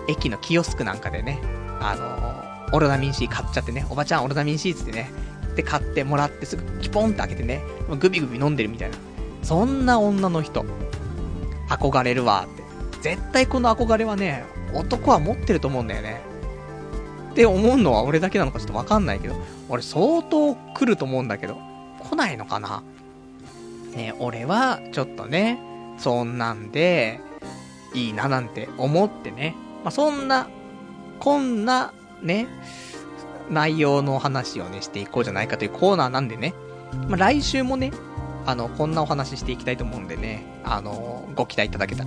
駅のキヨスクなんかでね、あのー、オロナミン C 買っちゃってね、おばちゃんオロナミン C つってね、で買ってもらってすぐキポンって開けてね、グビグビ飲んでるみたいな。そんな女の人、憧れるわって。絶対この憧れはね、男は持ってると思うんだよね。って思うのは俺だけなのかちょっとわかんないけど、俺相当来ると思うんだけど、来ないのかな？ね俺はちょっとね、そんなんで、いいななんて思ってね。まあ、そんな、こんな、ね、内容の話をね、していこうじゃないかというコーナーなんでね。まあ、来週もね、あの、こんなお話ししていきたいと思うんでね、あの、ご期待いただけた。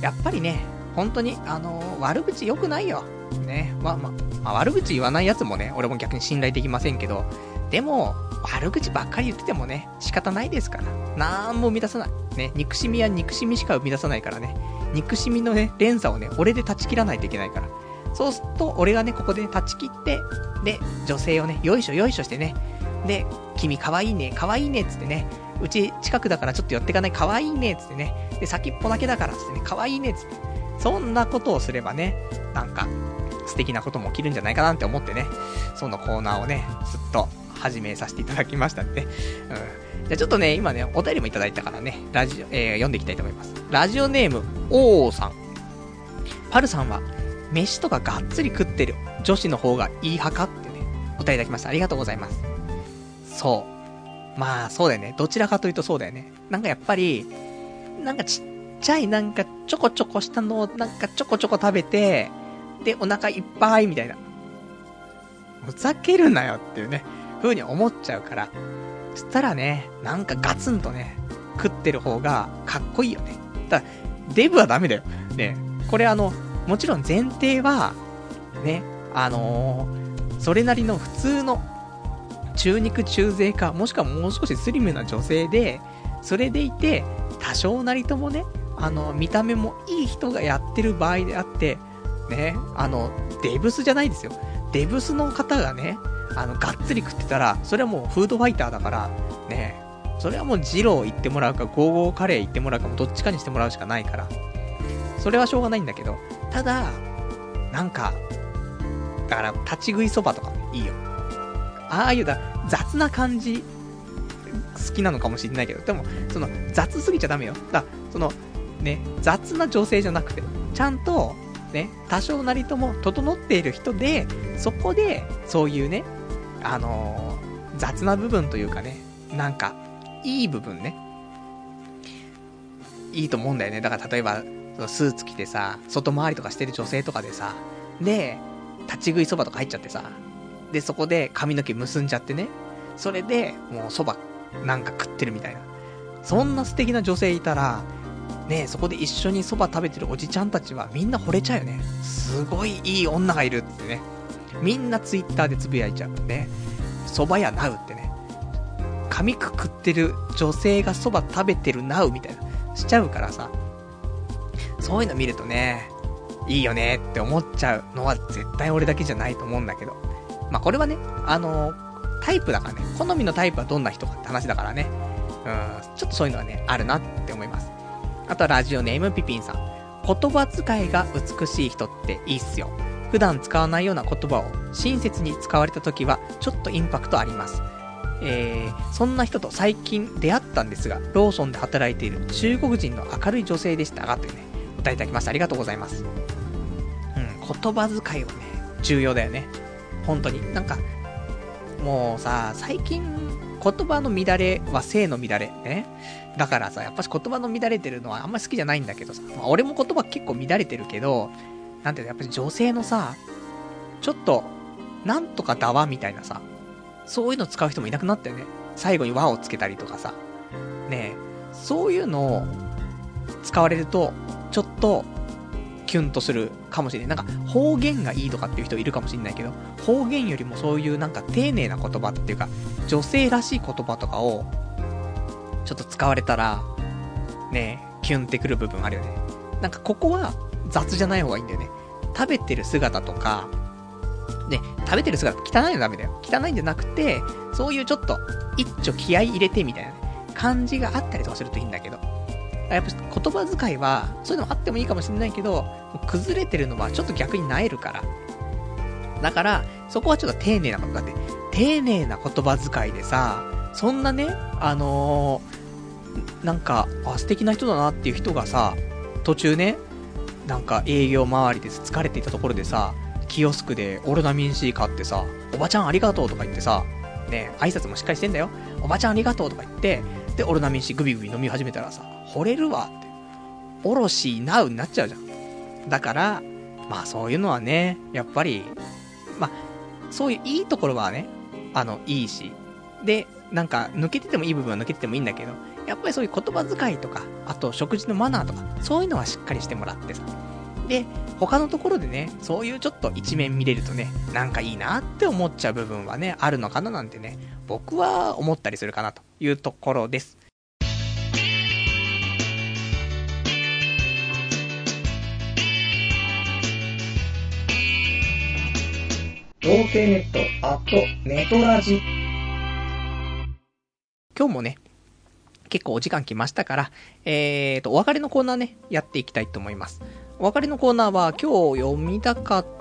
やっぱりね、本当に、あの、悪口良くないよ。ね。まあまあ、まあ、悪口言わないやつもね、俺も逆に信頼できませんけど、でも、悪口ばっかり言っててもね、仕方ないですから。なんも生み出さない。ね、憎しみは憎しみしか生み出さないからね。憎しみのね、連鎖をね、俺で断ち切らないといけないから。そうすると、俺がね、ここで断ち切って、で、女性をね、よいしょよいしょしてね、で、君かわいいね、かわいいね、つってね、うち近くだからちょっと寄ってかない、かわいいね、つってね、で、先っぽだけだから、つってね、かわいいね、つって。そんなことをすればね、なんか、素敵なことも起きるんじゃないかなって思ってね、そのコーナーをね、ずっと始めさせていただきましたんで、うん。じゃあちょっとね、今ね、お便りもいただいたからね、ラジオ、えー、読んでいきたいと思います。ラジオネーム、おーさん。パルさんは、飯とかがっつり食ってる女子の方がいい派かってね、お便りいただきました。ありがとうございます。そう。まあ、そうだよね。どちらかというとそうだよね。なんかやっぱり、なんかちっちゃいなんかちょこちょこしたのをなんかちょこちょこ食べて、で、お腹いっぱいみたいな。ふざけるなよっていうね、風に思っちゃうから。そしたらね、なんかガツンとね、食ってる方がかっこいいよね。ただ、デブはダメだよ。ね、これあの、もちろん前提は、ね、あのー、それなりの普通の中肉中背か、もしくはもう少しスリムな女性で、それでいて、多少なりともね、あの、見た目もいい人がやってる場合であって、ね、あの、デブスじゃないですよ。デブスの方がね、あの、がっつり食ってたら、それはもうフードファイターだから、ね、それはもう二郎行ってもらうか、ゴーゴーカレー行ってもらうかもどっちかにしてもらうしかないから、それはしょうがないんだけど、ただ、なんか、だから、立ち食いそばとかいいよ。ああいうだ、雑な感じ、好きなのかもしれないけど、でも、その、雑すぎちゃダメよ。だその、ね、雑な女性じゃなくて、ちゃんと、ね、多少なりとも整っている人で、そこで、そういうね、あのー、雑な部分というかね、なんか、いい部分ね、いいと思うんだよね。だから例えば、スーツ着てさ、外回りとかしてる女性とかでさ、で、立ち食いそばとか入っちゃってさ、で、そこで髪の毛結んじゃってね、それで、もうそばなんか食ってるみたいな。そんな素敵な女性いたら、ねそこで一緒にそば食べてるおじちゃんたちはみんな惚れちゃうよね。すごいいい女がいるってね。みんなツイッターでつぶやいちゃう。ね。蕎麦屋なうってね。髪くくってる女性が蕎麦食べてるなうみたいな、しちゃうからさ。そういうの見るとね、いいよねって思っちゃうのは絶対俺だけじゃないと思うんだけど。まあ、これはね、あのー、タイプだからね、好みのタイプはどんな人かって話だからね。うん、ちょっとそういうのはね、あるなって思います。あとラジオネームピピンさん。言葉遣いが美しい人っていいっすよ。普段使わないような言葉を親切に使われた時はちょっとインパクトあります。えー、そんな人と最近出会ったんですが、ローソンで働いている中国人の明るい女性でしたが、というね、お答えいただきました。ありがとうございます。うん、言葉遣いはね、重要だよね。本当に。なんか、もうさ、最近、言葉の乱れは性の乱れ。ね。だからさ、やっぱし言葉の乱れてるのはあんまり好きじゃないんだけどさ、まあ、俺も言葉結構乱れてるけど、なんていうの、やっぱり女性のさ、ちょっと、なんとかだわみたいなさ、そういうの使う人もいなくなったよね。最後に和をつけたりとかさ。ね、そういうのを使われると、ちょっと、キュンとするかもしれない。なんか、方言がいいとかっていう人いるかもしれないけど、方言よりもそういうなんか丁寧な言葉っていうか、女性らしい言葉とかを、ちょっと使われたら、ねえ、キュンってくる部分あるよね。なんかここは雑じゃない方がいいんだよね。食べてる姿とか、ね、食べてる姿汚いのダメだよ。汚いんじゃなくて、そういうちょっと、一丁気合い入れてみたいなね、感じがあったりとかするといいんだけど。やっぱ言葉遣いは、そういうのもあってもいいかもしれないけど、崩れてるのはちょっと逆になえるから。だから、そこはちょっと丁寧なことだって、丁寧な言葉遣いでさ、そんなね、あのー、なんか、あ、素敵な人だなっていう人がさ、途中ね、なんか営業周りで疲れていたところでさ、キヨスクでオロナミン C 買ってさ、おばちゃんありがとうとか言ってさ、ね、挨拶もしっかりしてんだよ。おばちゃんありがとうとか言って、で、オロナミン C グビグビ飲み始めたらさ、惚れるわって。おろしなうになっちゃうじゃん。だから、まあそういうのはね、やっぱり、まあ、そういういいところはね、あの、いいし、で、なんか、抜けててもいい部分は抜けててもいいんだけど、やっぱりそういう言葉遣いとか、あと食事のマナーとか、そういうのはしっかりしてもらってさ。で、他のところでね、そういうちょっと一面見れるとね、なんかいいなって思っちゃう部分はね、あるのかななんてね、僕は思ったりするかなというところです。童貞ネット、アット、ネトラジ。今日もね、結構お時間来ましたから、えーと、お別れのコーナーね、やっていきたいと思います。お別れのコーナーは、今日読みたかった、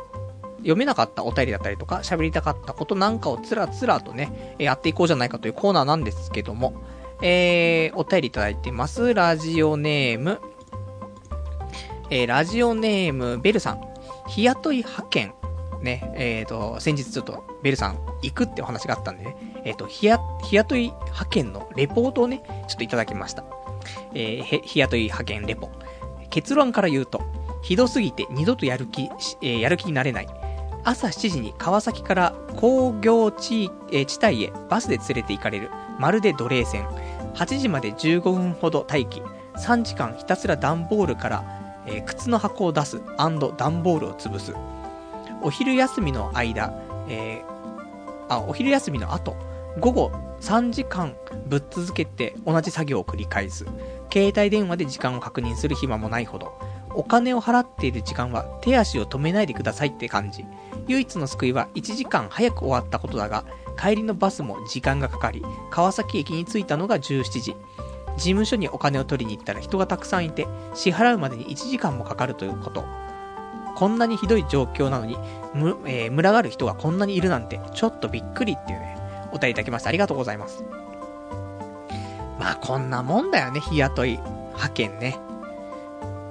読めなかったお便りだったりとか、喋りたかったことなんかをつらつらとね、やっていこうじゃないかというコーナーなんですけども、えー、お便りいただいてます。ラジオネーム、えー、ラジオネーム、ベルさん、日雇い派遣、ね、えっ、ー、と、先日ちょっと、ベルさん、行くってお話があったんでね、えっ、ー、と、日雇い派遣のレポートをね、ちょっといただきました。えー、日雇い派遣レポ。結論から言うと、ひどすぎて二度とやる気、えー、やる気になれない。朝7時に川崎から工業地,、えー、地帯へバスで連れて行かれる。まるで奴隷戦。8時まで15分ほど待機。3時間ひたすら段ボールから、えー、靴の箱を出す段ボールを潰す。お昼休みの間、えー、あ、お昼休みの後、午後3時間ぶっ続けて同じ作業を繰り返す。携帯電話で時間を確認する暇もないほど。お金を払っている時間は手足を止めないでくださいって感じ。唯一の救いは1時間早く終わったことだが、帰りのバスも時間がかかり、川崎駅に着いたのが17時。事務所にお金を取りに行ったら人がたくさんいて、支払うまでに1時間もかかるということ。こんなにひどい状況なのに、む、えー、群がる人がこんなにいるなんて、ちょっとびっくりっていうね、お便りいただきました。ありがとうございます。まあ、こんなもんだよね、日雇い派遣ね。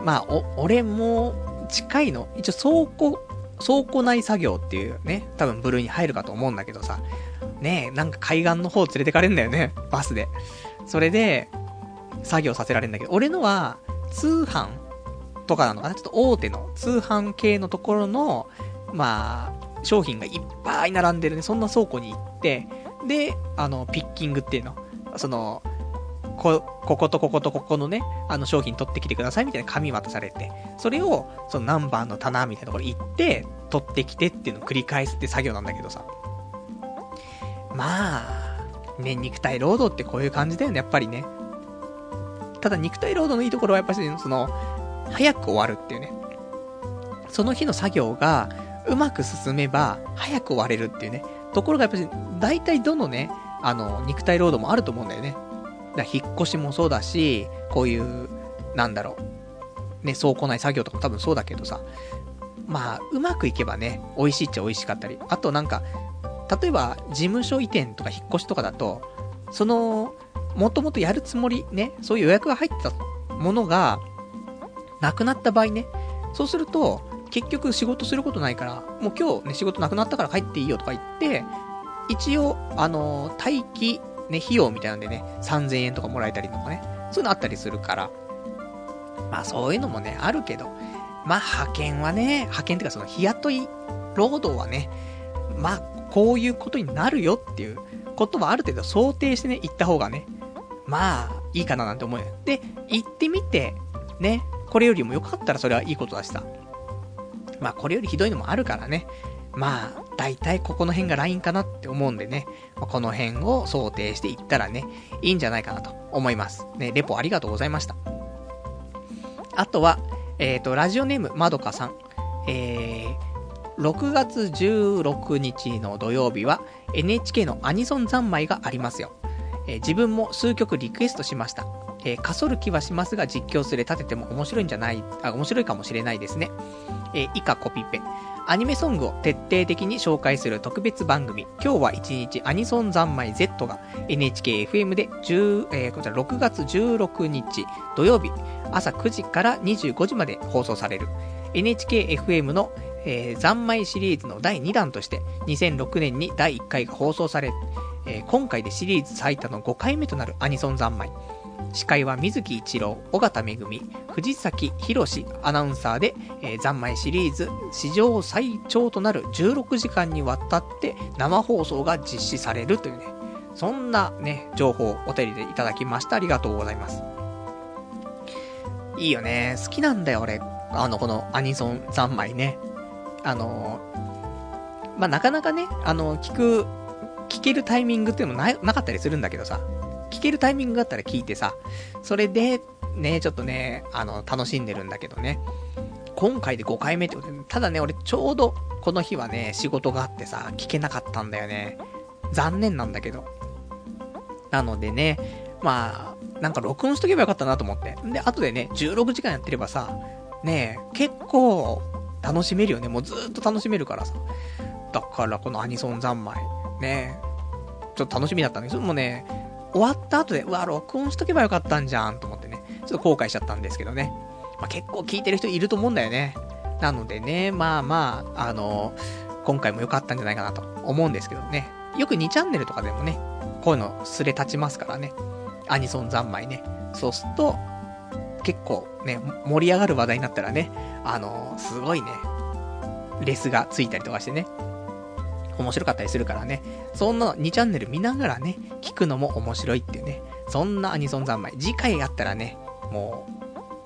まあ、お、俺も近いの？一応倉庫、倉庫内作業っていうね、多分部類に入るかと思うんだけどさ。ねえ、なんか海岸の方連れてかれんだよね、バスで。それで、作業させられるんだけど、俺のは、通販とかなのかな？ちょっと大手の通販系のところの、まあ、商品がいっぱい並んでるね、そんな倉庫に行って、で、あの、ピッキングっていうの。その、こ、こことこことここのね、あの商品取ってきてくださいみたいな紙渡されて、それを、その何番の棚みたいなところ行って、取ってきてっていうのを繰り返すって作業なんだけどさ。まあ、ね、肉体労働ってこういう感じだよね、やっぱりね。ただ肉体労働のいいところはやっぱり、その、早く終わるっていうね。その日の作業がうまく進めば早く終われるっていうね。ところがやっぱり、大体どのね、あの、肉体労働もあると思うんだよね。だ引っ越しもそうだし、こういう、なんだろう。ね、倉庫内作業とか多分そうだけどさ。まあ、うまくいけばね、美味しいっちゃ美味しかったり。あとなんか、例えば、事務所移転とか引っ越しとかだと、その、もともとやるつもり、ね、そういう予約が入ってたものが、なくなった場合ね、そうすると、結局仕事することないから、もう今日ね、仕事なくなったから帰っていいよとか言って、一応、あの待機、ね、費用みたいなんでね、3000円とかもらえたりとかね、そういうのあったりするから、まあそういうのもね、あるけど、まあ派遣はね、派遣ってかその日雇い労働はね、まあこういうことになるよっていうことはある程度想定してね、行った方がね、まあいいかななんて思うよ。で、行ってみて、ね、これよりも良かったらそれはいいことだしさ。まあこれよりひどいのもあるからね。まあ、大体ここの辺がラインかなって思うんでね、この辺を想定していったらね、いいんじゃないかなと思います。ね、レポありがとうございました。あとは、えっ、ー、と、ラジオネームまどかさん。えー、6月16日の土曜日は NHK のアニソン三昧がありますよ。えー、自分も数曲リクエストしました。えー、かそる気はしますが実況すれ立てても面白いんじゃない、あ、面白いかもしれないですね。えー、以下コピペ。アニメソングを徹底的に紹介する特別番組、今日は一日アニソン三昧 Z が NHKFM で10、えー、こちら6月16日土曜日朝9時から25時まで放送される NHKFM の、えー、三昧シリーズの第2弾として2006年に第1回が放送され、えー、今回でシリーズ最多の5回目となるアニソン三昧。司会は水木一郎、尾形めぐみ、藤崎博アナウンサーで、えー、三昧シリーズ史上最長となる16時間にわたって生放送が実施されるというね、そんなね、情報をお手入れいただきました。ありがとうございます。いいよね。好きなんだよ、俺。あの、このアニソン三昧ね。あのまあ、なかなかね、あの、聞く、聞けるタイミングっていうのもななかったりするんだけどさ、聞けるタイミングがあったら聞いてさ、それで、ね、ちょっとね、あの、楽しんでるんだけどね。今回で5回目ってことで、ただね、俺ちょうどこの日はね、仕事があってさ、聞けなかったんだよね。残念なんだけど。なのでね、まあ、なんか録音しとけばよかったなと思って。で、後でね、16時間やってればさ、ね結構楽しめるよね。もうずっと楽しめるからさ。だからこのアニソン三昧、ねちょっと楽しみだったんだけど、もね、終わった後で、うわ、録音しとけばよかったんじゃんと思ってね、ちょっと後悔しちゃったんですけどね。まあ、結構聞いてる人いると思うんだよね。なのでね、まあまあ、あの今回も良かったんじゃないかなと思うんですけどね。よく2チャンネルとかでもね、こういうのすれ立ちますからね。アニソン三昧ね。そうすると、結構ね、盛り上がる話題になったらね、あのすごいね、レスがついたりとかしてね、面白かったりするからね。そんな2チャンネル見ながらね、聞くのも面白いっていうね。そんなアニソン三昧。次回あったらね、も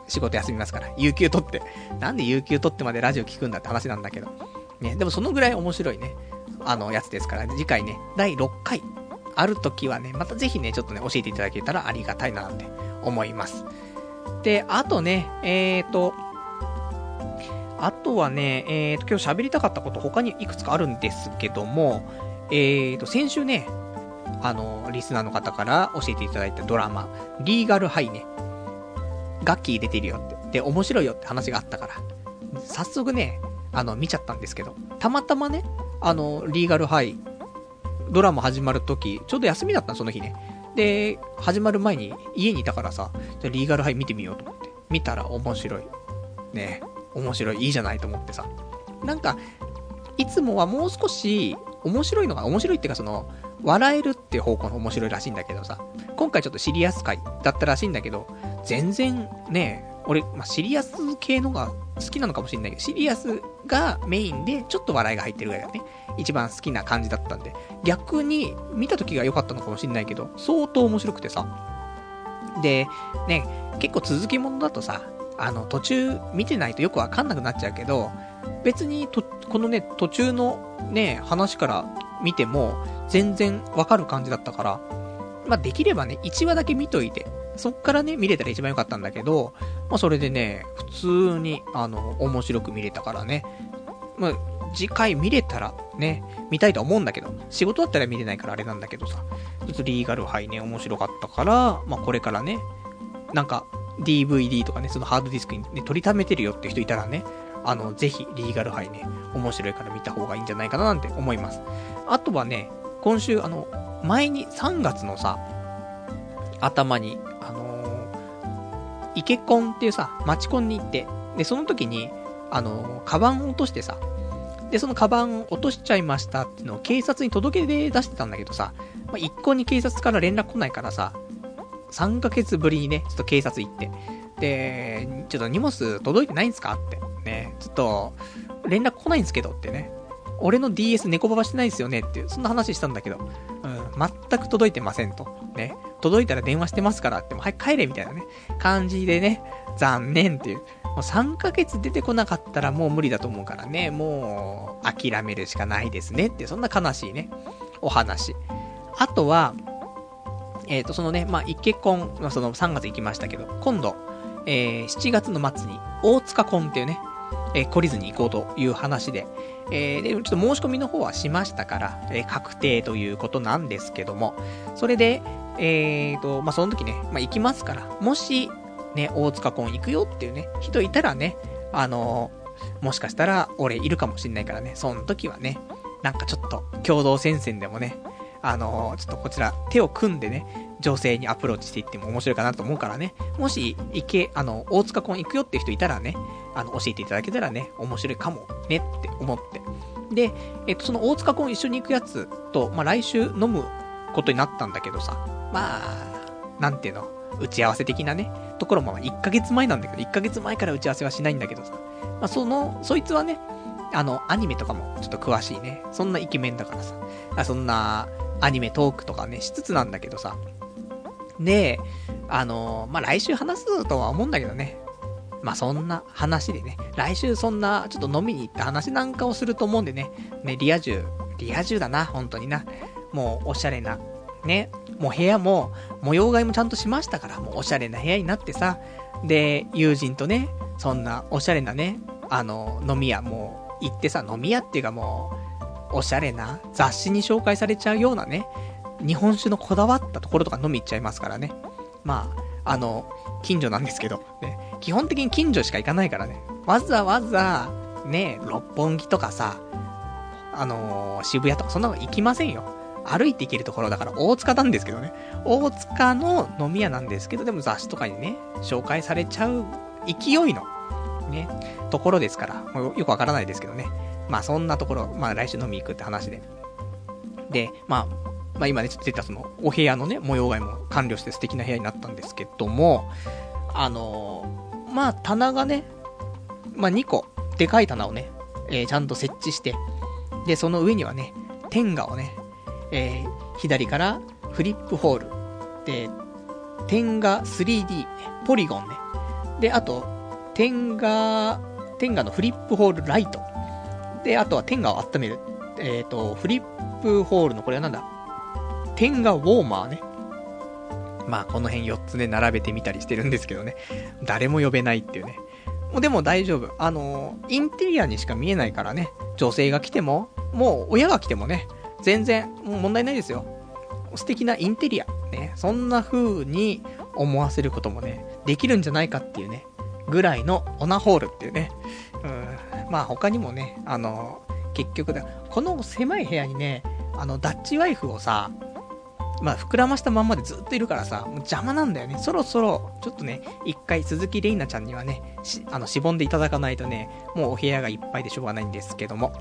う、仕事休みますから、有給取って。なんで有給取ってまでラジオ聞くんだって話なんだけど。ね、でもそのぐらい面白いね、あの、やつですから、次回ね、第6回、ある時はね、またぜひね、ちょっとね、教えていただけたらありがたいななんて思います。で、あとね、えーと、あとはね、えーと、今日喋りたかったこと他にいくつかあるんですけども、えーと、先週ね、あの、リスナーの方から教えていただいたドラマ、リーガルハイね、ガッキー出てるよって、で、面白いよって話があったから、早速ね、あの、見ちゃったんですけど、たまたまね、あの、リーガルハイ、ドラマ始まるとき、ちょうど休みだった、その日ね。で、始まる前に家にいたからさ、じゃリーガルハイ見てみようと思って。見たら面白い。ね面白い、いいじゃないと思ってさ。なんか、いつもはもう少し面白いのが、面白いっていうかその、笑えるっていう方向の面白いらしいんだけどさ、今回ちょっとシリアス回だったらしいんだけど、全然ね、俺、まあ、シリアス系のが好きなのかもしれないけど、シリアスがメインでちょっと笑いが入ってるぐらいだね。一番好きな感じだったんで、逆に見た時が良かったのかもしれないけど、相当面白くてさ。で、ね、結構続きものだとさ、あの、途中見てないとよくわかんなくなっちゃうけど、別にと、このね、途中のね、話から見ても、全然わかる感じだったから、まあ、できればね、1話だけ見といて、そっからね、見れたら一番良かったんだけど、まあ、それでね、普通に、あの、面白く見れたからね、まあ、次回見れたらね、見たいと思うんだけど、仕事だったら見れないからあれなんだけどさ、ちょっとリーガルハイね、面白かったから、まあ、これからね、なんか、DVD とかね、そのハードディスクに、ね、取りためてるよって人いたらね、あの、ぜひ、リーガルハイね、面白いから見た方がいいんじゃないかななんて思います。あとはね、今週、あの、前に3月のさ、頭に、あのー、イケコンっていうさ、マチコンに行って、で、その時に、あのー、カバンを落としてさ、で、そのカバンを落としちゃいましたっていうのを警察に届け出出してたんだけどさ、まあ、一向に警察から連絡来ないからさ、3ヶ月ぶりにね、ちょっと警察行って、で、ちょっと荷物届いてないんですかって。ね、ちょっと、連絡来ないんですけどってね。俺の DS 猫ばばしてないですよねっていう、そんな話したんだけど、うん、全く届いてませんと。ね。届いたら電話してますからって、もう早く帰れみたいなね、感じでね、残念っていう。もう3ヶ月出てこなかったらもう無理だと思うからね、もう諦めるしかないですねって、そんな悲しいね、お話。あとは、えっ、ー、と、そのね、まあ、一結婚、まあ、その3月行きましたけど、今度、えー、7月の末に、大塚婚っていうね、えー、懲りずに行こうという話で、えー、で、ちょっと申し込みの方はしましたから、えー、確定ということなんですけども、それで、えーと、まあ、その時ね、まあ、行きますから、もし、ね、大塚婚行くよっていうね、人いたらね、あのー、もしかしたら俺いるかもしんないからね、その時はね、なんかちょっと共同戦線でもね、あのー、ちょっとこちら手を組んでね、女性にアプローチしていっても面白いかなと思うからね、もし、行け、あの、大塚婚行くよって人いたらね、あの、教えていただけたらね、面白いかもねって思って。で、えっと、その大塚婚一緒に行くやつと、まあ、来週飲むことになったんだけどさ、まあ、なんていうの、打ち合わせ的なね、ところも1ヶ月前なんだけど、1ヶ月前から打ち合わせはしないんだけどさ、まあ、その、そいつはね、あの、アニメとかもちょっと詳しいね。そんなイケメンだからさ。あそんな、アニメトークとかね、しつつなんだけどさ。で、あのまあ、来週話すとは思うんだけどね。まあ、そんな話でね、来週そんな、ちょっと飲みに行った話なんかをすると思うんでね、ね、リア充、リア充だな、本当にな。もう、おしゃれな、ね、もう部屋も、模様替えもちゃんとしましたから、もうおしゃれな部屋になってさ、で、友人とね、そんなおしゃれなね、あの、飲み屋も行ってさ、飲み屋っていうかもう、おしゃれな雑誌に紹介されちゃうようなね、日本酒のこだわったところとか飲み行っちゃいますからね。まあ、あの、近所なんですけど、ね、基本的に近所しか行かないからね、わざわざ、ね、六本木とかさ、あのー、渋谷とかそんなの行きませんよ。歩いて行けるところだから大塚なんですけどね。大塚の飲み屋なんですけど、でも雑誌とかにね、紹介されちゃう勢いの、ね、ところですから、もうよくわからないですけどね。まあそんなところ、まあ来週飲み行くって話で。で、まあ、まあ今ね、ちょっと出たその、お部屋のね、模様替えも完了して素敵な部屋になったんですけども、あのー、まあ棚がね、まあ2個、でかい棚をね、えー、ちゃんと設置して、で、その上にはね、天下をね、えー、左からフリップホール、で、天下 3D、ポリゴンね。で、あと、天下、天下のフリップホールライト。で、あとは天下を温める。えっ、ー、と、フリップホールのこれはなんだ？天下ウォーマーね。まあ、この辺4つね、並べてみたりしてるんですけどね。誰も呼べないっていうね。もうでも大丈夫。あの、インテリアにしか見えないからね。女性が来ても、もう親が来てもね、全然問題ないですよ。素敵なインテリア。ね。そんな風に思わせることもね、できるんじゃないかっていうね、ぐらいのオナホールっていうね。うん。まあ他にもね、あの、結局だ、この狭い部屋にね、あの、ダッチワイフをさ、まあ、膨らましたまんまでずっといるからさ、もう邪魔なんだよね。そろそろ、ちょっとね、一回鈴木玲奈ちゃんにはね、し、あの、しぼんでいただかないとね、もうお部屋がいっぱいでしょうがないんですけども。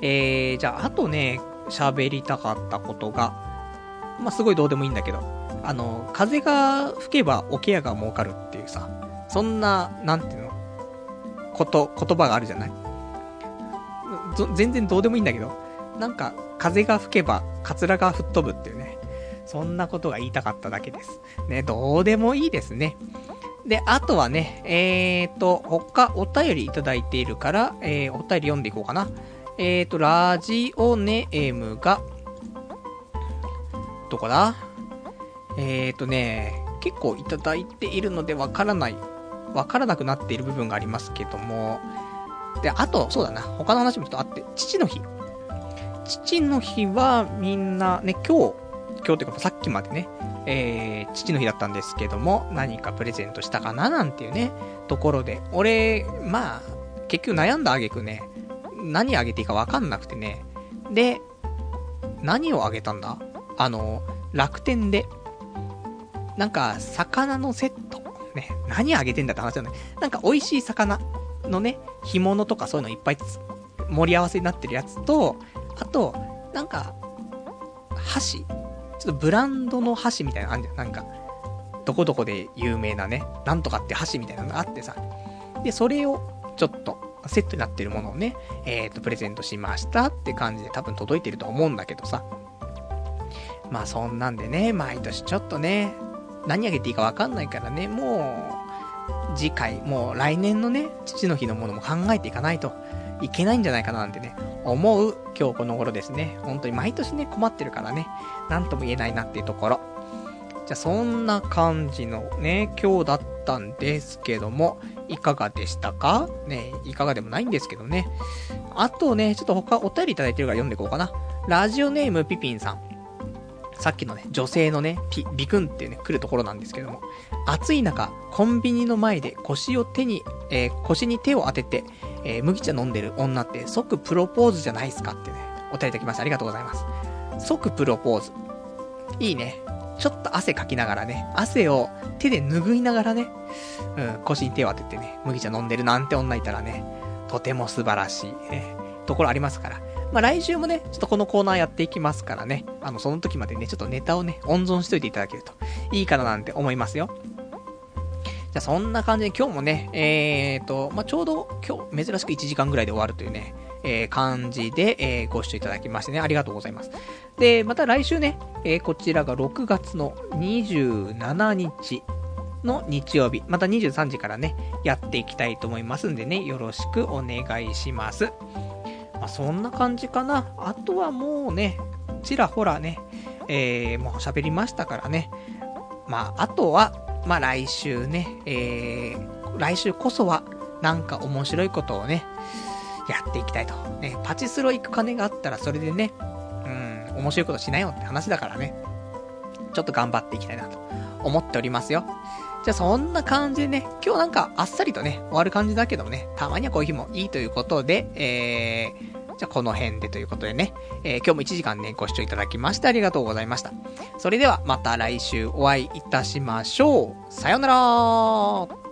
えー、じゃあ、あとね、喋りたかったことが、まあ、すごいどうでもいいんだけど、あの、風が吹けばおケアが儲かるっていうさ、そんな、なんていうの、こと、言葉があるじゃない？全然どうでもいいんだけど、なんか、風が吹けば、カツラが吹っ飛ぶっていうね。そんなことが言いたかっただけです。ね、どうでもいいですね。で、あとはね、えーと、他お便りいただいているから、えー、お便り読んでいこうかな。えっ、ー、と、ラジオネームが、どこだ？えっ、ー、とね、結構いただいているのでわからない、わからなくなっている部分がありますけども、で、あと、そうだな、他の話もちょっとあって、父の日。父の日はみんなね、今日、今日というかさっきまでね、えー、父の日だったんですけども、何かプレゼントしたかななんていうね、ところで、俺、まあ、結局悩んだあげくね、何あげていいかわかんなくてね、で、何をあげたんだ？あの、楽天で、なんか、魚のセット。ね、何あげてんだって話じゃない。なんか美味しい魚のね、干物とかそういうのいっぱい盛り合わせになってるやつと、あと、なんか、箸ちょっとブランドの箸みたいなのあるんだよ。なんか、どこどこで有名なね、なんとかって箸みたいなのがあってさ。で、それをちょっとセットになってるものをね、えっ、ー、と、プレゼントしましたって感じで多分届いてると思うんだけどさ。まあそんなんでね、毎年ちょっとね、何あげていいかわかんないからね、もう、次回、もう来年のね、父の日のものも考えていかないといけないんじゃないかななんてね、思う今日この頃ですね。本当に毎年ね、困ってるからね、なんとも言えないなっていうところ。じゃあそんな感じのね、今日だったんですけども、いかがでしたか？ね、いかがでもないんですけどね。あとね、ちょっと他お便りいただいてるから読んでいこうかな。ラジオネームピピンさん。さっきのね、女性のね、ピ、ビクンってね、来るところなんですけども、暑い中、コンビニの前で腰を手に、えー、腰に手を当てて、えー、麦茶飲んでる女って即プロポーズじゃないですかってね、お便りいただきました。ありがとうございます。即プロポーズ。いいね。ちょっと汗かきながらね、汗を手で拭いながらね、うん、腰に手を当ててね、麦茶飲んでるなんて女いたらね、とても素晴らしい、ね、ところありますから。まあ、来週もね、ちょっとこのコーナーやっていきますからね、あの、その時までね、ちょっとネタをね、温存しといていただけるといいかななんて思いますよ。じゃあそんな感じで今日もね、えーと、まあ、ちょうど今日珍しく1時間ぐらいで終わるというね、えー、感じで、えー、ご視聴いただきましてね、ありがとうございます。で、また来週ね、えー、こちらが6月の27日の日曜日、また23時からね、やっていきたいと思いますんでね、よろしくお願いします。まあ、そんな感じかな。あとはもうね、ちらほらね、えー、もう喋りましたからね。まあ、あとは、まあ来週ね、えー、来週こそは、なんか面白いことをね、やっていきたいと。ね、パチスロ行く金があったらそれでね、うん、面白いことしないよって話だからね、ちょっと頑張っていきたいなと思っておりますよ。じゃあそんな感じでね、今日なんかあっさりとね、終わる感じだけどもね、たまにはこういう日もいいということで、えー、じゃあこの辺でということでね、えー、今日も1時間ね、ご視聴いただきましてありがとうございました。それではまた来週お会いいたしましょう。さようなら